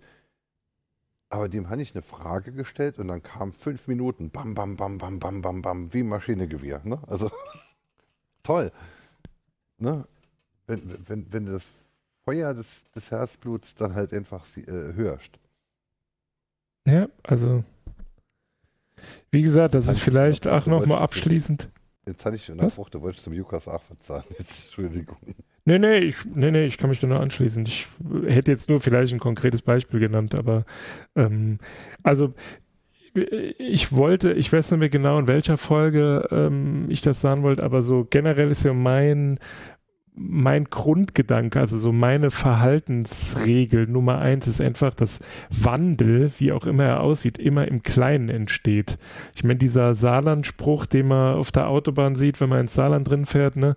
Aber dem habe ich eine Frage gestellt und dann kam fünf Minuten, bam, bam, bam, bam, bam, bam, bam, wie ein Maschinengewehr. Ne? Also toll. Ne? Wenn, wenn, wenn du das Feuer des, des Herzbluts dann halt einfach äh, hörst. ja, also wie gesagt, das ist ich vielleicht auch nochmal abschließend. Jetzt hatte ich schon unterbrochen, du wolltest zum Jukas auch verzahlen. Jetzt, Entschuldigung. Nee, nee, ich, nee, nee, ich kann mich da nur anschließen. Ich hätte jetzt nur vielleicht ein konkretes Beispiel genannt, aber ähm, also ich wollte, ich weiß nicht mehr genau, in welcher Folge ähm, ich das sagen wollte, aber so generell ist ja mein, mein Grundgedanke, also so meine Verhaltensregel Nummer eins ist einfach, dass Wandel, wie auch immer er aussieht, immer im Kleinen entsteht. Ich meine, dieser Saarland-Spruch, den man auf der Autobahn sieht, wenn man ins Saarland drin fährt, ne?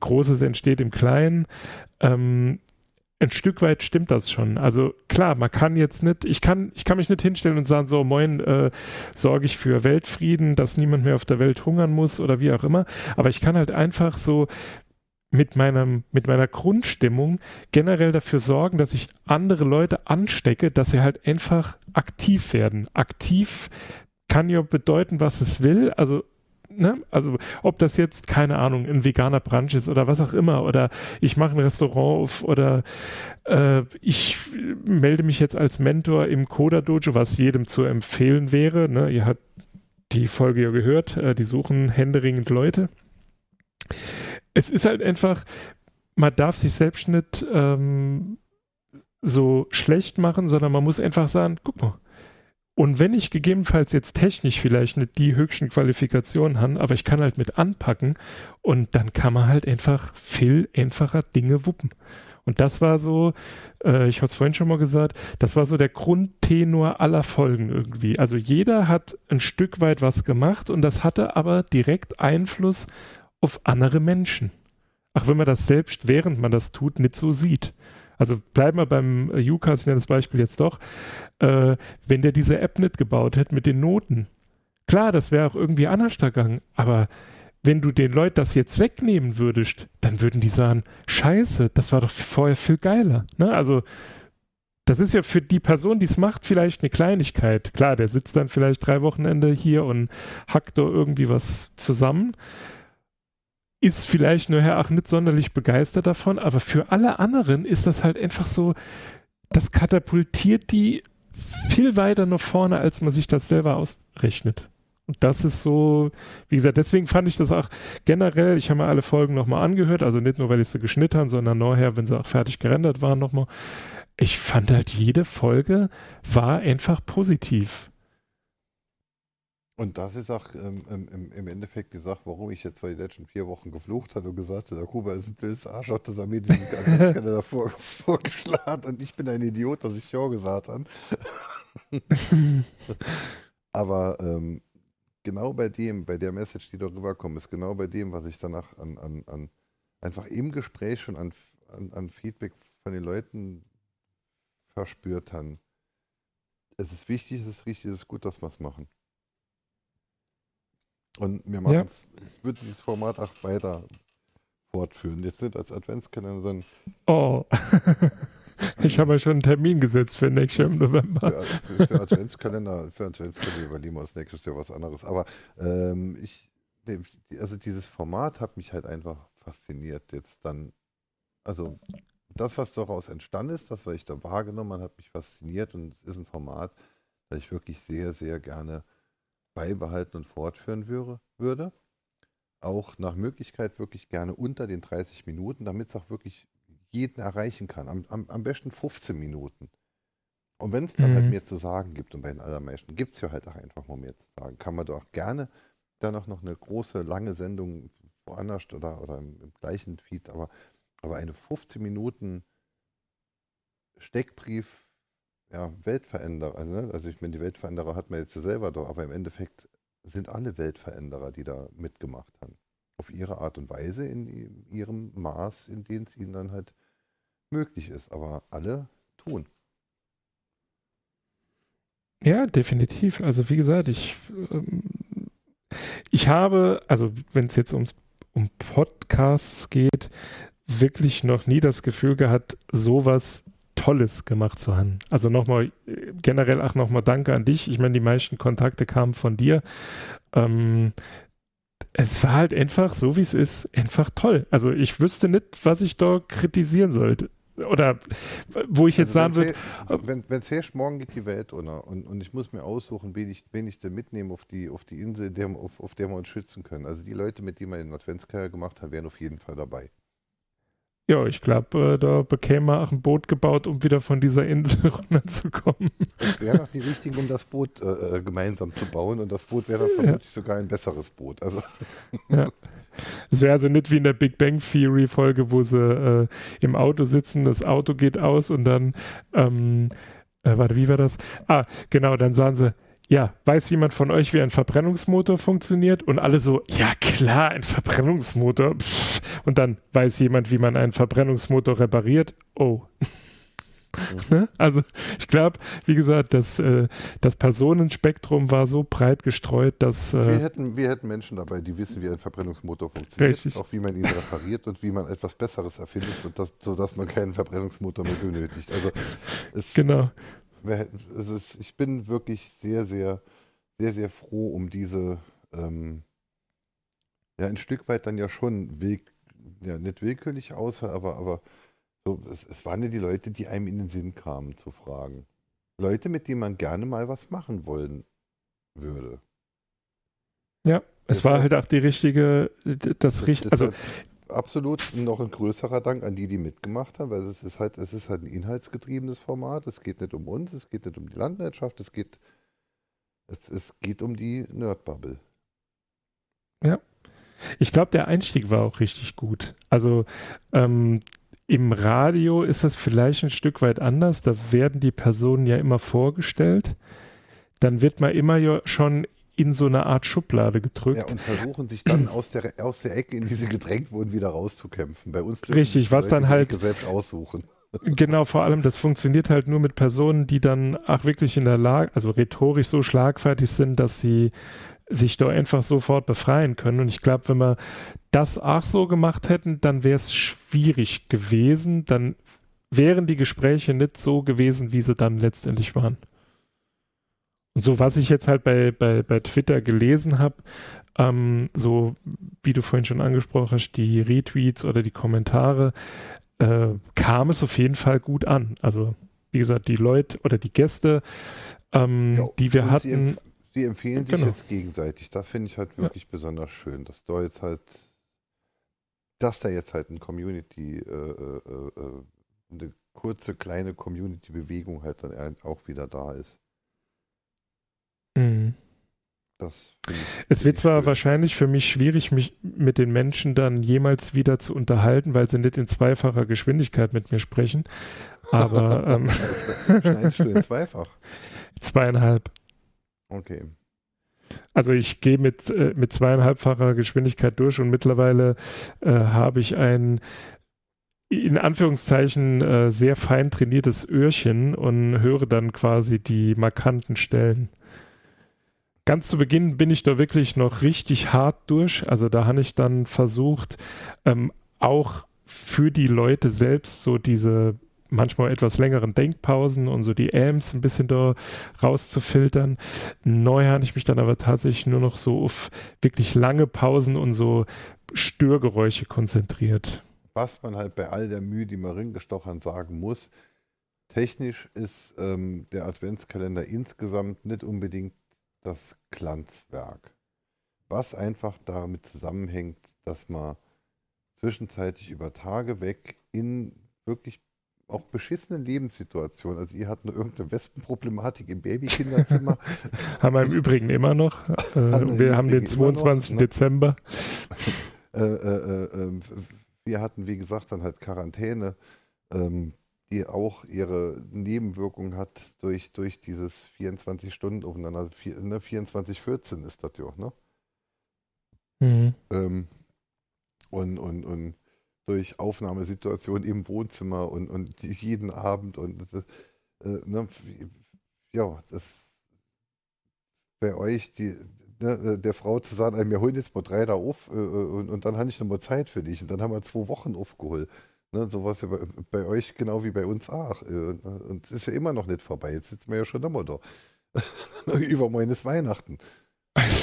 Großes entsteht im Kleinen. Ähm, ein Stück weit stimmt das schon. Also klar, man kann jetzt nicht, ich kann, ich kann mich nicht hinstellen und sagen, so, moin, äh, sorge ich für Weltfrieden, dass niemand mehr auf der Welt hungern muss oder wie auch immer. Aber ich kann halt einfach so mit meinem, mit meiner Grundstimmung generell dafür sorgen, dass ich andere Leute anstecke, dass sie halt einfach aktiv werden. Aktiv kann ja bedeuten, was es will. Also Ne? Also ob das jetzt, keine Ahnung, ein veganer Brunch ist oder was auch immer, oder ich mache ein Restaurant auf oder äh, ich melde mich jetzt als Mentor im Coda Dojo, was jedem zu empfehlen wäre. Ne? Ihr habt die Folge ja gehört, äh, die suchen händeringend Leute. Es ist halt einfach, man darf sich selbst nicht ähm, so schlecht machen, sondern man muss einfach sagen, guck mal, und wenn ich gegebenenfalls jetzt technisch vielleicht nicht die höchsten Qualifikationen habe, aber ich kann halt mit anpacken und dann kann man halt einfach viel einfacher Dinge wuppen. Und das war so, äh, ich hatte es vorhin schon mal gesagt, das war so der Grundtenor aller Folgen irgendwie. Also jeder hat ein Stück weit was gemacht und das hatte aber direkt Einfluss auf andere Menschen. Auch wenn man das selbst, während man das tut, nicht so sieht. Also bleiben wir beim äh, Ucas, ich nenne das Beispiel jetzt doch. Äh, wenn der diese App nicht gebaut hätte mit den Noten, klar, das wäre auch irgendwie anders gegangen, aber wenn du den Leuten das jetzt wegnehmen würdest, dann würden die sagen, scheiße, das war doch vorher viel geiler. Ne? Also das ist ja für die Person, die es macht, vielleicht eine Kleinigkeit. Klar, der sitzt dann vielleicht drei Wochenende hier und hackt da irgendwie was zusammen. Ist vielleicht nur Herr Ach nicht sonderlich begeistert davon, aber für alle anderen ist das halt einfach so, das katapultiert die viel weiter nach vorne, als man sich das selber ausrechnet. Und das ist so, wie gesagt, deswegen fand ich das auch generell, ich habe mir alle Folgen nochmal angehört, also nicht nur, weil ich sie geschnitten habe, sondern nachher, wenn sie auch fertig gerendert waren, nochmal. Ich fand halt, jede Folge war einfach positiv. Und das ist auch ähm, im, im Endeffekt die Sache, warum ich jetzt den letzten vier Wochen geflucht habe und gesagt habe, der Kuba ist ein blödes Arschloch, dass er mir diesen Adventskalender vor, vorgeschlagen und ich bin ein Idiot, dass ich Ja gesagt habe. Aber ähm, genau bei dem, bei der Message, die darüber kommt, ist genau bei dem, was ich danach an, an, an einfach im Gespräch schon an, an, an Feedback von den Leuten verspürt habe. Es ist wichtig, es ist richtig, es ist gut, dass wir es machen. Und wir machen Ja. es, ich würde dieses Format auch weiter fortführen. Jetzt sind als Adventskalender so ein Oh. ich habe ja schon einen Termin gesetzt für nächstes Jahr im November. für, für, für Adventskalender, für Adventskalender überlegen wir uns nächstes Jahr was anderes. Aber ähm, ich, also dieses Format hat mich halt einfach fasziniert. Jetzt dann, also das, was daraus entstanden ist, das, was ich da wahrgenommen habe, hat mich fasziniert und es ist ein Format, das ich wirklich sehr, sehr gerne beibehalten und fortführen würde. würde. Auch nach Möglichkeit wirklich gerne unter den 30 Minuten, damit es auch wirklich jeden erreichen kann. Am, am, am besten 15 Minuten. Und wenn es dann halt Mhm. mehr zu sagen gibt, und bei den allermeisten gibt es ja halt auch einfach mal mehr zu sagen, kann man doch gerne dann auch noch eine große, lange Sendung woanders oder, oder im, im gleichen Feed, aber, aber eine 15 Minuten Steckbrief, ja, Weltveränderer, ne? also ich meine, die Weltveränderer hat man jetzt ja selber doch, aber im Endeffekt sind alle Weltveränderer, die da mitgemacht haben. Auf ihre Art und Weise, in ihrem Maß, in dem es ihnen dann halt möglich ist. Aber alle tun. Ja, definitiv. Also wie gesagt, ich, ähm, ich habe, also wenn es jetzt ums, um Podcasts geht, wirklich noch nie das Gefühl gehabt, sowas Tolles gemacht zu haben. Also nochmal, äh, generell auch nochmal Danke an dich. Ich meine, die meisten Kontakte kamen von dir. Ähm, es war halt einfach, so wie es ist, einfach toll. Also ich wüsste nicht, was ich da kritisieren sollte. Oder wo ich jetzt sagen Also würde, wenn's he- wenn es herrscht, morgen geht die Welt unter und, und ich muss mir aussuchen, wen ich, wen ich denn mitnehme auf die, auf die Insel, der, auf, auf der wir uns schützen können. Also die Leute, mit denen wir den Adventskalender gemacht haben, wären auf jeden Fall dabei. Ja, ich glaube, äh, da bekäme man auch ein Boot gebaut, um wieder von dieser Insel runterzukommen. Es wären auch die richtigen, um das Boot äh, äh, gemeinsam zu bauen und das Boot wäre dann vermutlich sogar ein besseres Boot. Also Es wäre also nicht wie in der Big Bang Theory Folge, wo sie äh, im Auto sitzen, das Auto geht aus und dann, ähm, äh, warte, wie war das? Ah, genau, dann sagen sie, ja, weiß jemand von euch, wie ein Verbrennungsmotor funktioniert? Und alle so, ja klar, ein Verbrennungsmotor. Pff. Und dann weiß jemand, wie man einen Verbrennungsmotor repariert. Oh. ne? Also ich glaube, wie gesagt, das, äh, das Personenspektrum war so breit gestreut, dass wir, äh, hätten, wir hätten Menschen dabei, die wissen, wie ein Verbrennungsmotor funktioniert, Richtig. auch wie man ihn repariert und wie man etwas Besseres erfindet, das, sodass man keinen Verbrennungsmotor mehr benötigt. Also es, genau. Ist, ich bin wirklich sehr, sehr, sehr, sehr froh um diese, ähm, ja, ein Stück weit dann ja schon, will, ja, nicht willkürlich Auswahl, aber, aber so, es, es waren ja die Leute, die einem in den Sinn kamen zu fragen. Leute, mit denen man gerne mal was machen wollen würde. Ja, es war halt auch die richtige, das richtige, also Deshalb absolut noch ein größerer Dank an die, die mitgemacht haben, weil es ist halt, es ist halt ein inhaltsgetriebenes Format. Es geht nicht um uns, es geht nicht um die Landwirtschaft, es geht, es, es geht um die Nerdbubble. ich glaube, der Einstieg war auch richtig gut. Also ähm, im Radio ist das vielleicht ein Stück weit anders. Da werden die Personen ja immer vorgestellt. Dann wird man immer ja schon in so eine Art Schublade gedrückt. Ja, und versuchen sich dann aus der, aus der Ecke, in die sie gedrängt wurden, wieder rauszukämpfen. Bei uns Richtig, was Leute dann halt- selbst aussuchen. Genau, vor allem, das funktioniert halt nur mit Personen, die dann auch wirklich in der Lage, also rhetorisch so schlagfertig sind, dass sie sich da einfach sofort befreien können. Und ich glaube, wenn wir das auch so gemacht hätten, dann wäre es schwierig gewesen. Dann wären die Gespräche nicht so gewesen, wie sie dann letztendlich waren. Und so, was ich jetzt halt bei, bei, bei Twitter gelesen habe, ähm, so wie du vorhin schon angesprochen hast, die Retweets oder die Kommentare, äh, kam es auf jeden Fall gut an. Also, wie gesagt, die Leute oder die Gäste, ähm, Ja, die wir hatten. Sie, empf sie empfehlen sich Genau. jetzt gegenseitig. Das finde ich halt wirklich besonders schön, dass da jetzt halt, dass da jetzt halt ein Community, äh, äh, äh, äh, eine kurze kleine Community-Bewegung halt dann auch wieder da ist. Mhm. Es wird zwar schön. wahrscheinlich für mich schwierig, mich mit den Menschen dann jemals wieder zu unterhalten, weil sie nicht in zweifacher Geschwindigkeit mit mir sprechen. Aber ähm, Schneidest du in zweifach? zweieinhalb. Okay. Also ich gehe mit, äh, mit zweieinhalbfacher Geschwindigkeit durch und mittlerweile äh, habe ich ein in Anführungszeichen äh, sehr fein trainiertes Öhrchen und höre dann quasi die markanten Stellen. Ganz zu Beginn bin ich da wirklich noch richtig hart durch. Also da habe ich dann versucht, ähm, auch für die Leute selbst so diese manchmal etwas längeren Denkpausen und so die Ams ein bisschen da rauszufiltern. Neu habe ich mich dann aber tatsächlich nur noch so auf wirklich lange Pausen und so Störgeräusche konzentriert. Was man halt bei all der Mühe, die man ringestochern sagen muss, technisch ist ähm, der Adventskalender insgesamt nicht unbedingt das Glanzwerk. Was einfach damit zusammenhängt, dass man zwischenzeitlich über Tage weg in wirklich auch beschissenen Lebenssituationen, also ihr hattet nur irgendeine Wespenproblematik im Babykinderzimmer, Haben wir im Übrigen immer noch. Äh, Haben wir haben den Übrigen immer noch, 22. ne? Dezember. äh, äh, äh, ähm, wir hatten, wie gesagt, dann halt Quarantäne, ähm, die auch ihre Nebenwirkung hat durch, durch dieses 24 Stunden aufeinander, vier, ne, 24-14 ist das ja, ne? Mhm. Ähm, und, und, und durch Aufnahmesituationen im Wohnzimmer und, und jeden Abend und das ist, äh, ne, ja, das bei euch, die, ne, der Frau zu sagen, wir holen jetzt mal drei da auf äh, und, und dann habe ich noch mal Zeit für dich und dann haben wir zwei Wochen aufgeholt. Ne, sowas ja bei, bei euch genau wie bei uns auch. Äh, und es ist ja immer noch nicht vorbei. Jetzt sitzen wir ja schon immer da. Übermorgen ist Weihnachten.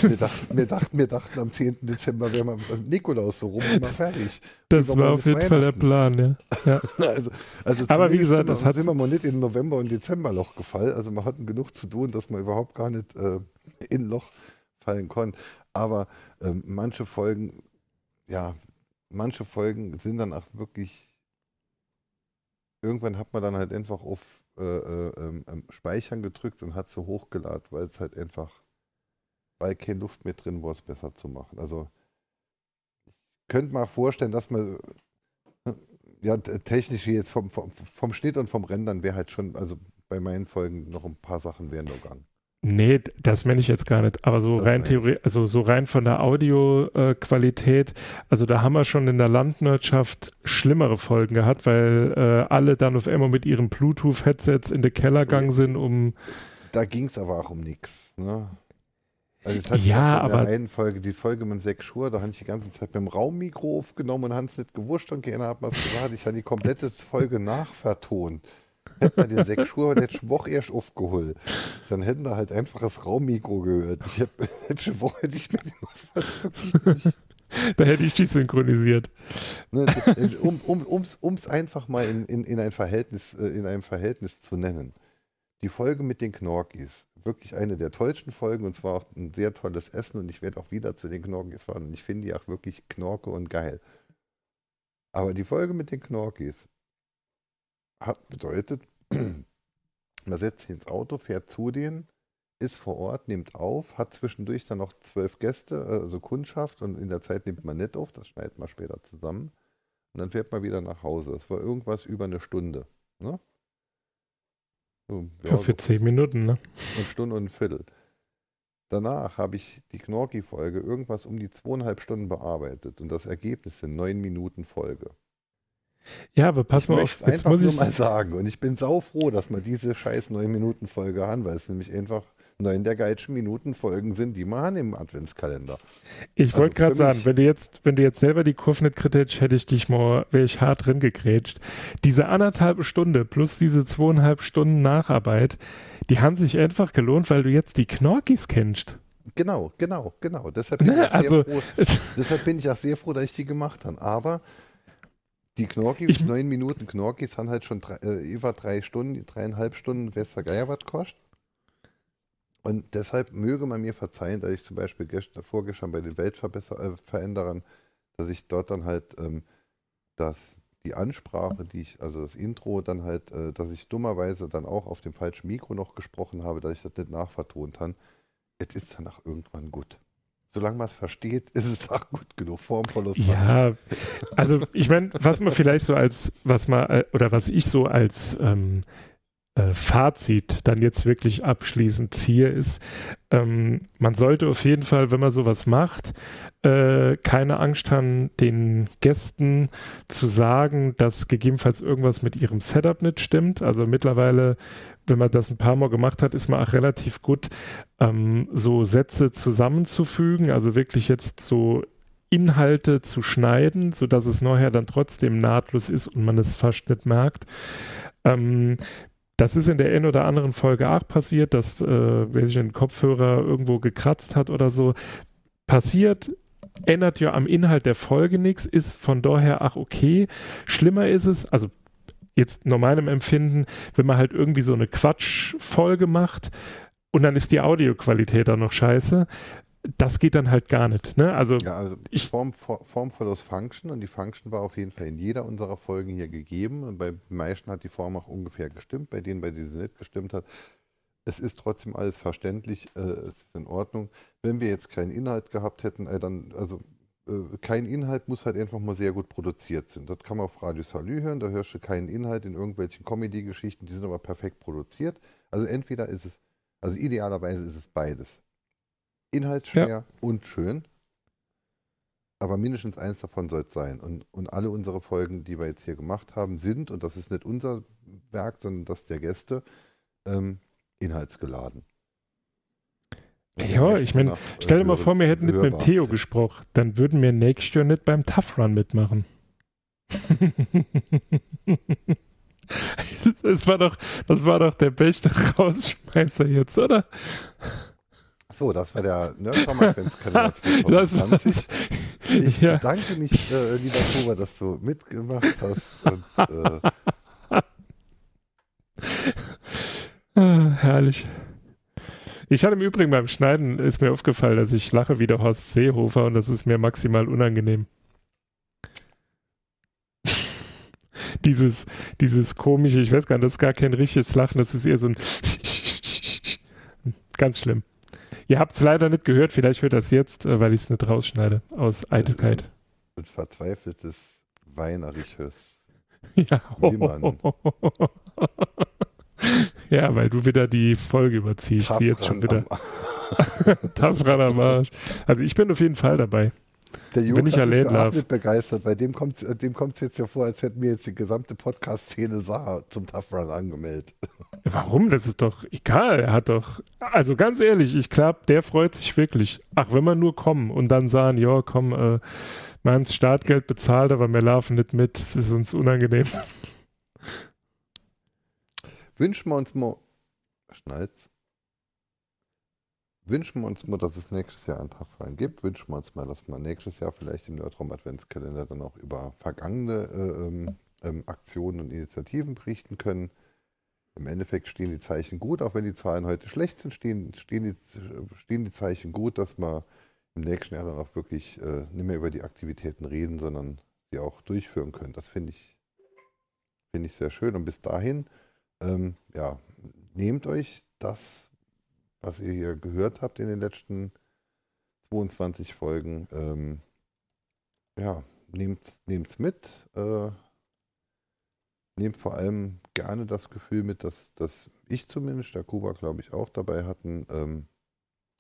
Wir dachten, wir, dachten, wir dachten, am 10. Dezember wären wir mit Nikolaus so rum und mal fertig. Das Übermorgen war auf jeden Fall der. Plan, ja. ja. Also, also Aber wie gesagt, es hat- wir mal nicht in November und Dezemberloch gefallen. Also wir hatten genug zu tun, dass man überhaupt gar nicht äh, in Loch fallen konnte. Aber ähm, manche Folgen, ja, manche Folgen sind dann auch wirklich. Irgendwann hat man dann halt einfach auf äh, äh, ähm, Speichern gedrückt und hat so hochgeladen, weil es halt einfach, weil keine Luft mehr drin war, es besser zu machen. Also ich könnte auch vorstellen, dass man ja, t- technisch jetzt vom, vom, vom Schnitt und vom Rendern wäre halt schon, also bei meinen Folgen noch ein paar Sachen wären noch gegangen. Nee, das meine ich jetzt gar nicht. Aber so Das rein theoretisch, also so rein von der Audioqualität, also da haben wir schon in der Landwirtschaft schlimmere Folgen gehabt, weil äh, alle dann auf einmal mit ihren Bluetooth-Headsets in den Keller gegangen sind, um Da ging es aber auch um nichts. Ne? Also jetzt hatte Ja, in der aber- einen Folge, die Folge mit dem Sechs Schur, da habe ich die ganze Zeit mit dem Raummikro aufgenommen und habe es nicht gewusst und keiner hat mir gesagt, ich habe die komplette Folge nachvertont. Hätte man den Sechs Schur letzte Woche erst aufgeholt, dann hätten da halt einfach das Raummikro gehört. Ich habe letzte Woche nicht mehr den wirklich nicht. da hätte ich dich synchronisiert. Ne, um um, um's, um's einfach mal in, in, in, ein Verhältnis, äh, in einem Verhältnis zu nennen. Die Folge mit den Knorkis, wirklich eine der tollsten Folgen und zwar auch ein sehr tolles Essen und ich werde auch wieder zu den Knorkis fahren und ich finde die auch wirklich knorke und geil. Aber die Folge mit den Knorkis hat bedeutet, man setzt sich ins Auto, fährt zu denen, ist vor Ort, nimmt auf, hat zwischendurch dann noch zwölf Gäste, also Kundschaft und in der Zeit nimmt man nicht auf, das schneidet man später zusammen und dann fährt man wieder nach Hause. Das war irgendwas über eine Stunde. Ne? So, Ja, für so zehn Minuten, ne? eine Stunde und ein Viertel. Danach habe ich die Knorki-Folge irgendwas um die zweieinhalb Stunden bearbeitet und das Ergebnis sind neun Minuten Folge. Ja, aber pass ich mal auf. Jetzt einfach muss nur ich, mal sagen. Und ich bin saufroh, dass wir diese scheiß 9-Minuten-Folge haben, weil es nämlich einfach neun der geilsten Minuten-Folgen sind, die haben im Adventskalender. ich wollte also gerade sagen, wenn du jetzt, wenn du jetzt selber die Kurve nicht kritisch, hätte ich dich mal, wäre ich hart drin gegrätscht. Diese anderthalbe Stunde plus diese zweieinhalb Stunden Nacharbeit, die haben sich einfach gelohnt, weil du jetzt die Knorkis kennst. Genau, genau, genau. Deshalb bin, Ne, ich, auch also- sehr froh, deshalb bin ich auch sehr froh, dass ich die gemacht habe. Aber die Knorkis, Ich- neun Minuten Knorkis, haben halt schon drei, äh, über drei Stunden, dreieinhalb Stunden Wester Geier was kostet. Und deshalb möge man mir verzeihen, dass ich zum Beispiel gestern, vorgestern bei den Weltveränderern, dass ich dort dann halt ähm, das, die Ansprache, die ich, also das Intro dann halt, äh, dass ich dummerweise dann auch auf dem falschen Mikro noch gesprochen habe, dass ich das nicht nachvertont habe. Es ist danach irgendwann gut. Solange man es versteht, ist es auch gut genug. Formverlust. Ja, also ich meine, was man vielleicht so als, was man, äh, oder was ich so als ähm, äh, Fazit dann jetzt wirklich abschließend ziehe, ist, ähm, man sollte auf jeden Fall, wenn man sowas macht, äh, keine Angst haben, den Gästen zu sagen, dass gegebenenfalls irgendwas mit ihrem Setup nicht stimmt. Also mittlerweile, wenn man das ein paar Mal gemacht hat, ist man auch relativ gut, ähm, so Sätze zusammenzufügen, also wirklich jetzt so Inhalte zu schneiden, sodass es nachher dann trotzdem nahtlos ist und man es fast nicht merkt. Ähm, das ist in der einen oder anderen Folge auch passiert, dass, äh, wer sich ein Kopfhörer irgendwo gekratzt hat oder so. Passiert, ändert ja am Inhalt der Folge nichts, ist von daher, ach okay. Schlimmer ist es, also jetzt nach meinem Empfinden, wenn man halt irgendwie so eine Quatschfolge macht und dann ist die Audioqualität dann noch scheiße. Das geht dann halt gar nicht. Ne? Also Ja, also Ich- Form, For- Formverlust Function und die Function war auf jeden Fall in jeder unserer Folgen hier gegeben. Und bei den meisten hat die Form auch ungefähr gestimmt, bei denen, bei denen sie nicht gestimmt hat. Es ist trotzdem alles verständlich, äh, es ist in Ordnung. Wenn wir jetzt keinen Inhalt gehabt hätten, äh, dann, also äh, kein Inhalt muss halt einfach mal sehr gut produziert sein. Das kann man auf Radio Salü hören, da hörst du keinen Inhalt in irgendwelchen Comedy-Geschichten, die sind aber perfekt produziert. Also entweder ist es, also idealerweise ist es beides. Inhaltsschwer und schön. Aber mindestens eins davon soll es sein. Und, und alle unsere Folgen, die wir jetzt hier gemacht haben, sind, und das ist nicht unser Werk, sondern das der Gäste, ähm, inhaltsgeladen. Ja, ich meine, äh, Stell dir mal vor, wir hätten nicht mit dem. Theo gesprochen, dann würden wir nächstes Jahr nicht beim Tough Run mitmachen. Es war doch, das war doch der beste Rausschmeißer jetzt, oder? So, das war der Das 2020. war's. Ich Ja. bedanke mich, äh, lieber Kuba, dass du mitgemacht hast. Und, äh, Ah, herrlich. Ich hatte im Übrigen beim Schneiden, ist mir aufgefallen, dass ich lache wie der Horst Seehofer und das ist mir maximal unangenehm. dieses, dieses komische, ich weiß gar nicht, das ist gar kein richtiges Lachen, das ist eher so ein ganz schlimm. Ihr habt es leider nicht gehört, vielleicht hört das jetzt, äh, weil ich es nicht rausschneide, aus Eitelkeit. ein verzweifeltes, weinerisches. Ja. Wimmern. ja, weil du wieder die Folge überziehst, wie jetzt schon wieder. Tapfran am Arsch. Also ich bin auf jeden Fall dabei. Der Bin ich Jonas allein, ist ja auch Love. nicht begeistert, bei dem kommt es dem kommt's jetzt ja vor, als hätten wir jetzt die gesamte Podcast-Szene Saar zum Tough Run angemeldet. Warum? Das ist doch egal. Er hat doch. Also ganz ehrlich, ich glaube, der freut sich wirklich. Ach, wenn wir nur kommen und dann sagen, ja, komm, äh, wir haben das Startgeld bezahlt, aber wir laufen nicht mit. Das ist uns unangenehm. Wünschen wir uns mal, schnallt's? Wünschen wir uns mal, dass es nächstes Jahr einen Run gibt. Wünschen wir uns mal, dass wir nächstes Jahr vielleicht im Nerdraum Adventskalender dann auch über vergangene äh, ähm, ähm, Aktionen und Initiativen berichten können. Im Endeffekt stehen die Zeichen gut, auch wenn die Zahlen heute schlecht sind, stehen, stehen, die, stehen die Zeichen gut, dass wir im nächsten Jahr dann auch wirklich äh, nicht mehr über die Aktivitäten reden, sondern sie auch durchführen können. Das finde ich, finde ich sehr schön. Und bis dahin, ähm, ja, nehmt euch das, was ihr hier gehört habt in den letzten 22 Folgen, ähm, ja, nehmt es mit. Äh, nehmt vor allem gerne das Gefühl mit, dass, dass ich zumindest, der Kuba glaube ich auch dabei hatten, ähm,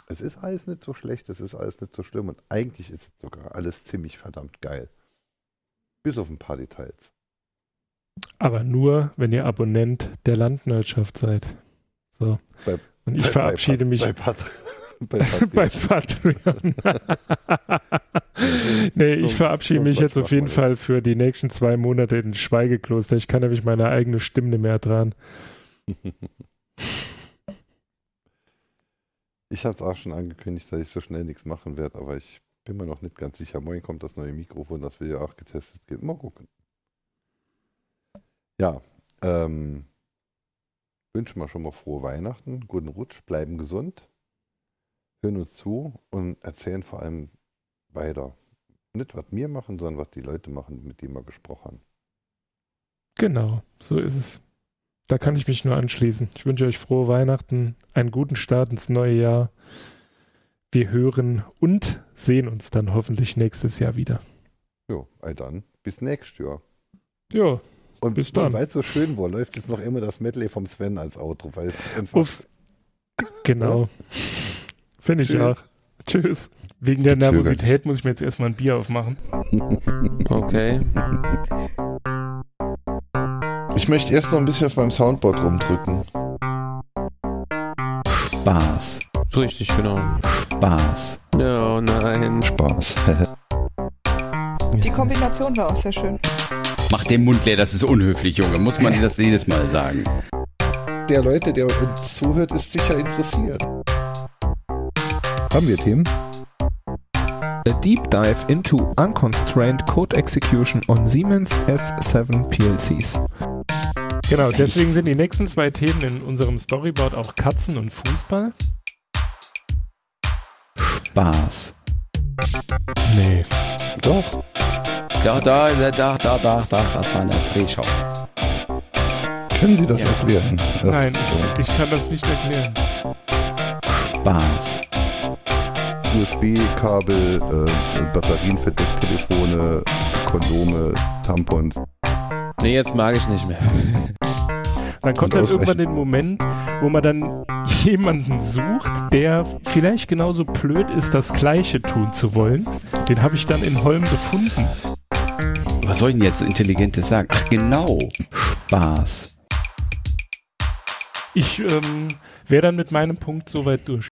es ist alles nicht so schlecht, es ist alles nicht so schlimm und eigentlich ist es sogar alles ziemlich verdammt geil. Bis auf ein paar Details. Aber nur, wenn ihr Abonnent der Landwirtschaft seid. So. Bei- Und ich Bei- verabschiede bei, mich Bei, Pat bei, Pat bei Patreon. nee, So- ich verabschiede so mich jetzt auf jeden Fall für die nächsten zwei Monate in Schweigekloster. Ich kann nämlich meine eigene Stimme mehr dran. Ich habe es auch schon angekündigt, dass ich so schnell nichts machen werde, aber ich bin mir noch nicht ganz sicher. Morgen kommt das neue Mikrofon, das wir ja auch getestet haben. Mal gucken. Ja, ähm, wünschen wir schon mal frohe Weihnachten, guten Rutsch, bleiben gesund, hören uns zu und erzählen vor allem weiter. Nicht, was wir machen, sondern was die Leute machen, mit denen wir gesprochen haben. Genau, so ist es. Da kann ich mich nur anschließen. Ich wünsche euch frohe Weihnachten, einen guten Start ins neue Jahr. Wir hören und sehen uns dann hoffentlich nächstes Jahr wieder. Jo, all dann, bis nächstes Jahr. Ja, Und Bis dann. weil es so schön war, läuft jetzt noch immer das Medley vom Sven als Outro, weil es einfach Uff. genau. Finde ich Tschüss. auch. Tschüss. Wegen der. Nervosität muss ich mir jetzt erstmal ein Bier aufmachen. Okay. Ich möchte erst noch ein bisschen auf meinem Soundboard rumdrücken. Spaß. So richtig, genau. Spaß. Oh nein. Spaß. Die Kombination war auch sehr schön. Mach den Mund leer, das ist unhöflich, Junge. Muss man dir das jedes Mal sagen. der Leute, der uns zuhört, ist sicher interessiert. Haben wir Themen? A deep dive into unconstrained code execution on Siemens S7 PLCs. Genau, deswegen sind die nächsten zwei Themen in unserem Storyboard auch Katzen und Fußball. Spaß. Nee. Doch. Da, da, da, da, da, da, da, das war in der Drehschau. Können Sie das Ja. erklären? Ach, Nein, ich, ich kann das nicht erklären. Spaß. USB-Kabel, äh, Batterien für Decktelefone, Kondome, Tampons. Nee, jetzt mag ich nicht mehr. Dann kommt dann irgendwann den Moment, wo man dann jemanden sucht, der vielleicht genauso blöd ist, das Gleiche tun zu wollen. Den habe ich dann in Holm gefunden. Was soll ich denn jetzt Intelligentes sagen? Ach, genau. Spaß. Ich ähm, wäre dann mit meinem Punkt soweit durch.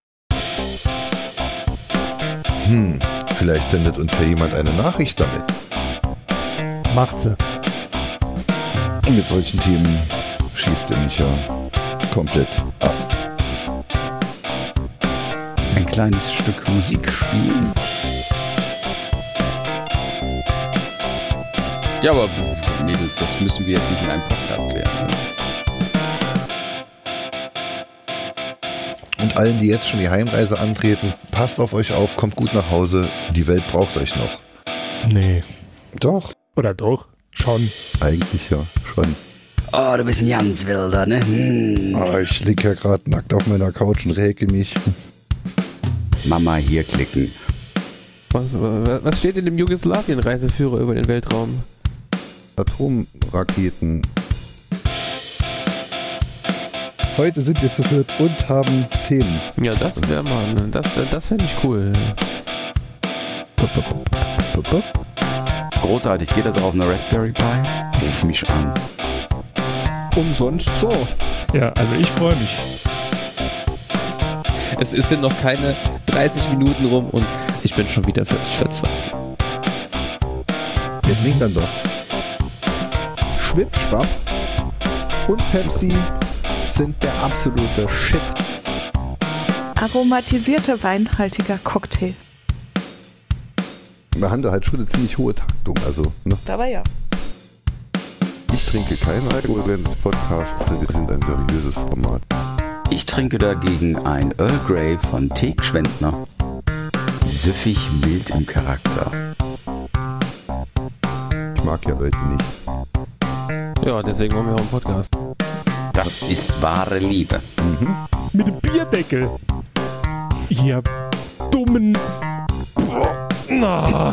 Hm, vielleicht sendet uns ja jemand eine Nachricht damit. Macht sie. Und mit solchen Themen schießt er mich ja komplett ab. Ein kleines Stück Musik spielen. Ja, aber Mädels, das müssen wir jetzt nicht in einem Podcast werden. Ne? Und allen, die jetzt schon die Heimreise antreten, passt auf euch auf, kommt gut nach Hause. Die Welt braucht euch noch. Nee. Doch, Oder doch? Schon. eigentlich ja, schon. Oh, du bist ein ganz wilder, ne? Hm. Ah, ich lieg ja gerade nackt auf meiner Couch und räke mich. Mama hier klicken. Was, was was steht in dem Jugoslawien-Reiseführer über den Weltraum? Atomraketen. Heute sind wir zu viert und haben Themen. Ja, das wäre mal, ne, das, das fände ich cool. Großartig, geht das auf einer Raspberry Pi? Ruf mich an. Umsonst so. Ja, also ich freue mich. Es ist denn noch keine 30 Minuten rum und ich bin schon wieder völlig verzweifelt. Jetzt winkt dann doch. Schwippschwapp und Pepsi sind der absolute Shit. Aromatisierter weinhaltiger Cocktail. Wir haben da halt schon eine ziemlich hohe Taktung. Also, ne? Aber ja. Ich trinke keinen Alkohol während des Podcasts. Wir sind ein seriöses Format. Ich trinke dagegen ein Earl Grey von Teek Schwendner. Süffig mild im Charakter. Ich mag ja Leute nicht. Ja, deswegen machen wir auch einen Podcast. Das ist wahre Liebe. Mit dem Bierdeckel. Ihr dummen. Na.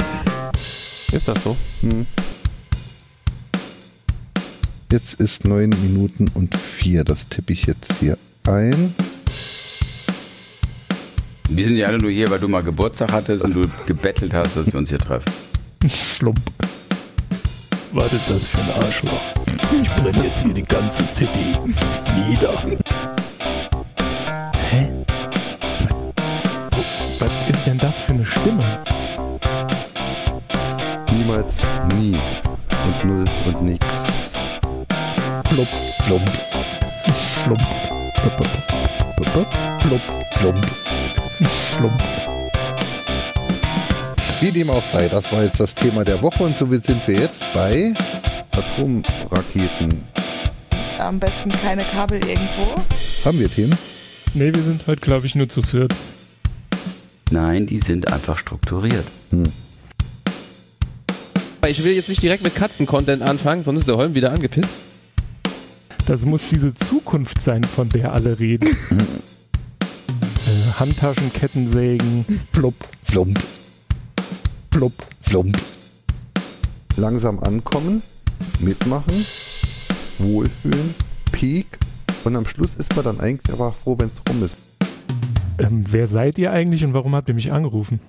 Ist das so? Hm. Jetzt ist 9 Minuten und 4. Das tippe ich jetzt hier ein. Wir sind ja alle nur hier, weil du mal Geburtstag hattest und du gebettelt hast, dass wir uns hier treffen. Slump. Was ist das für ein Arschloch? Ich brenne jetzt hier die ganze City nieder. Hä? Was, ist denn das für eine Stimme? Niemals, nie. Und null und nix. Plump, Flump, slump, plump, plump, plump, slump. Wie dem auch sei, das war jetzt das Thema der Woche und somit sind wir jetzt bei Atomraketen. Am besten keine Kabel irgendwo. Haben wir Themen? Nee, wir sind heute, glaube ich, nur zu viert. Nein, die sind einfach strukturiert. Aber ich will jetzt nicht direkt mit Katzen-Content anfangen, sonst ist der Holm wieder angepisst. Das muss diese Zukunft sein, von der alle reden. äh, Handtaschen, Kettensägen, plupp, Flump, plupp. flump. Langsam ankommen, mitmachen, wohlfühlen, Peak. Und am Schluss ist man dann eigentlich aber froh, wenn es rum ist. Ähm, wer seid ihr eigentlich und warum habt ihr mich angerufen?